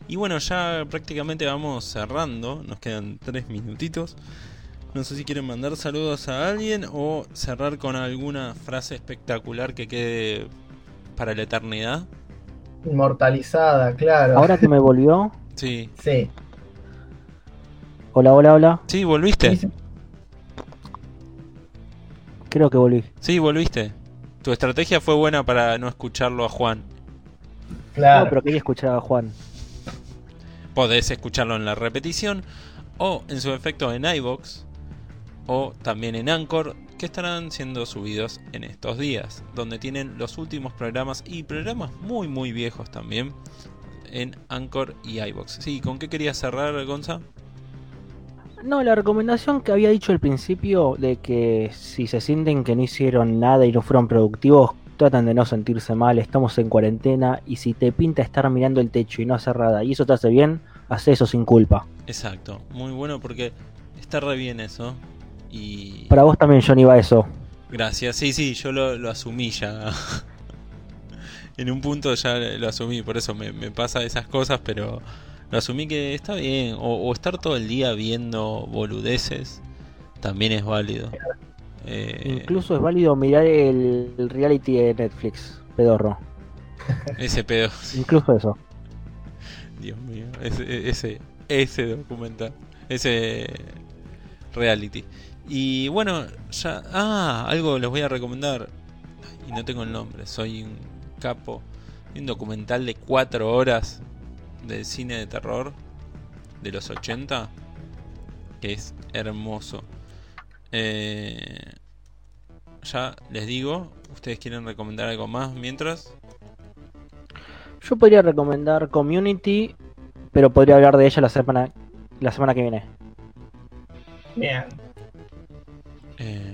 Y bueno, ya prácticamente vamos cerrando. Nos quedan tres minutitos. No sé si quieren mandar saludos a alguien o cerrar con alguna frase espectacular que quede para la eternidad. Inmortalizada, claro. Ahora que me volvió. Sí, Sí. Hola, hola, hola. sí, volviste. Creo que volví. Sí, volviste. Tu estrategia fue buena para no escucharlo a Juan. Claro. No, pero quería escuchar a Juan. Podés escucharlo en la repetición o en su efecto en iBox o también en Anchor que estarán siendo subidos en estos días, donde tienen los últimos programas y programas muy muy viejos también en Anchor y iBox. Sí, ¿con qué querías cerrar, Gonza? No, la recomendación que había dicho al principio de que si se sienten que no hicieron nada y no fueron productivos, tratan de no sentirse mal, estamos en cuarentena y si te pinta estar mirando el techo y no hacer nada y eso te hace bien, haz eso sin culpa. Exacto, muy bueno porque está re bien eso. Y Para vos también, Johnny, va eso. gracias, sí, sí, yo lo, lo asumí ya. (laughs) en un punto ya lo asumí, por eso me, me pasa esas cosas, pero lo asumí que está bien. O, o estar todo el día viendo boludeces también es válido. Eh, Incluso es válido mirar el, el reality de Netflix, pedorro. ese pedo, (laughs) Incluso eso. Dios mío, ese, ese, ese documental, ese reality. Y bueno, ya. Ah, algo les voy a recomendar. Y no tengo el nombre, soy un capo. Hay un documental de 4 horas del cine de terror de los 80 que es hermoso. Eh, ya les digo, ¿ustedes quieren recomendar algo más mientras? Yo podría recomendar Community, pero podría hablar de ella la semana, la semana que viene. Bien. Eh,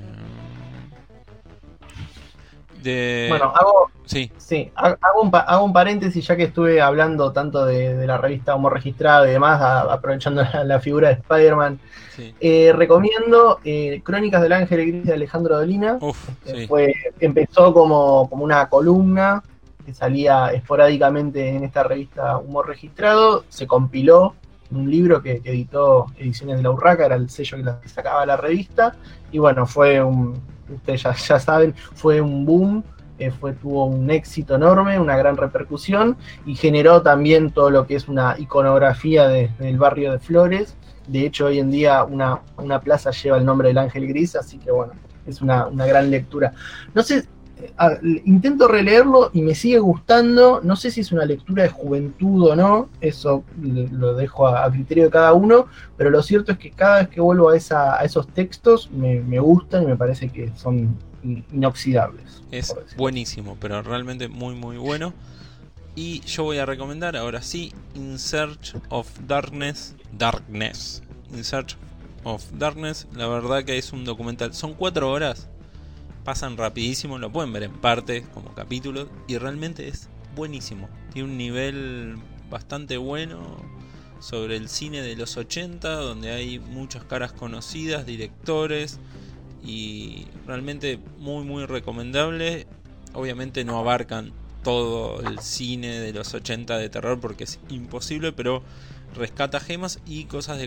de... Bueno, hago, sí, Sí, ha- hago un, pa- hago un paréntesis ya que estuve hablando tanto de, de la revista Homo Registrado y demás, a- aprovechando la, la figura de Spider-Man. sí. Eh, recomiendo eh, Crónicas del Ángel Gris de Alejandro Dolina. Uf, sí. Fue, empezó como, como una columna que salía esporádicamente en esta revista Humor Registrado, se compiló un libro que, editó Ediciones de la Urraca, era el sello que sacaba la revista, y bueno, fue un, ustedes ya, ya saben, fue un boom, eh, fue, tuvo un éxito enorme, una gran repercusión, y generó también todo lo que es una iconografía del barrio de Flores, de hecho hoy en día una, una plaza lleva el nombre del Ángel Gris, así que bueno, es una, una gran lectura. No sé, intento releerlo y me sigue gustando. No sé si es una lectura de juventud o no, eso lo dejo a, criterio de cada uno, pero lo cierto es que cada vez que vuelvo a, esa, a esos textos me, me gustan y me parece que son inoxidables. Es buenísimo, pero realmente muy muy bueno. Y yo voy a recomendar ahora sí In Search of Darkness. Darkness. In Search of Darkness. La verdad que es un documental. Son cuatro horas pasan rapidísimo, lo pueden ver en parte como capítulos y realmente es buenísimo. Tiene un nivel bastante bueno sobre el cine de los 80, donde hay muchas caras conocidas, directores y realmente muy muy recomendable. Obviamente no abarcan todo el cine de los 80 de terror porque es imposible, pero rescata gemas y cosas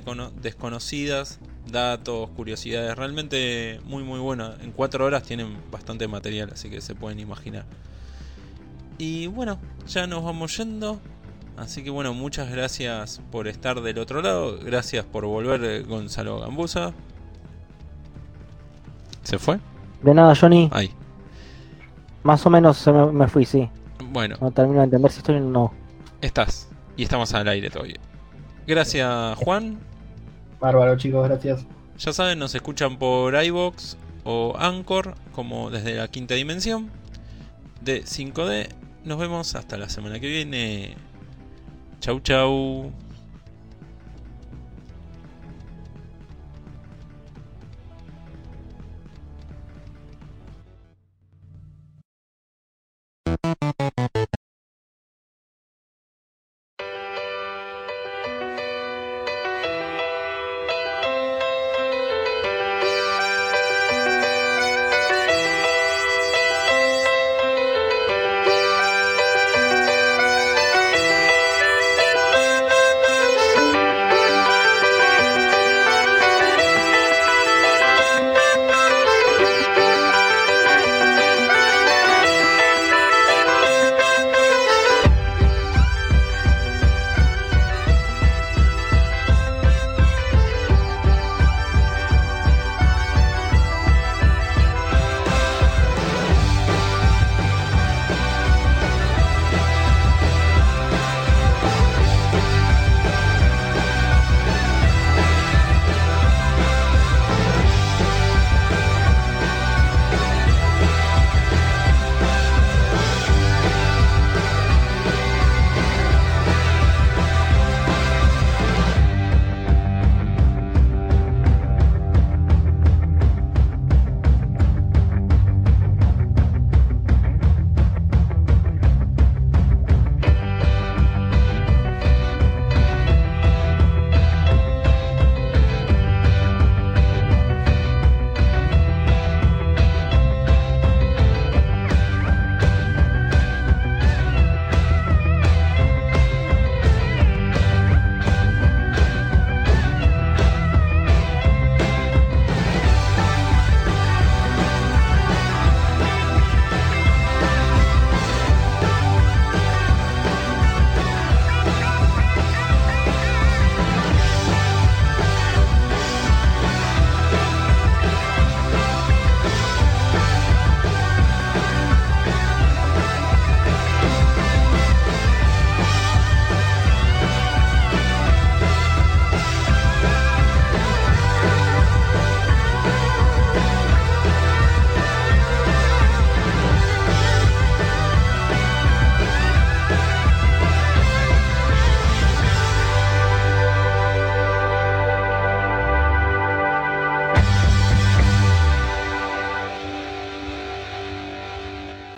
desconocidas, datos, curiosidades. Realmente muy muy bueno. En cuatro horas tienen bastante material, así que se pueden imaginar. Y bueno, ya nos vamos yendo. Así que bueno, muchas gracias por estar del otro lado. Gracias por volver, eh, Gonzalo Gambusa. ¿Se fue? De nada, Johnny. Ahí. Más o menos me, me fui, sí. Bueno. No termino de entender si estoy o no. Estás. Y estamos al aire todavía. Gracias, Juan. Bárbaro, chicos, gracias. Ya saben, nos escuchan por iBox o Anchor, como desde la quinta dimensión de 5D. Nos vemos hasta la semana que viene. Chau, chau.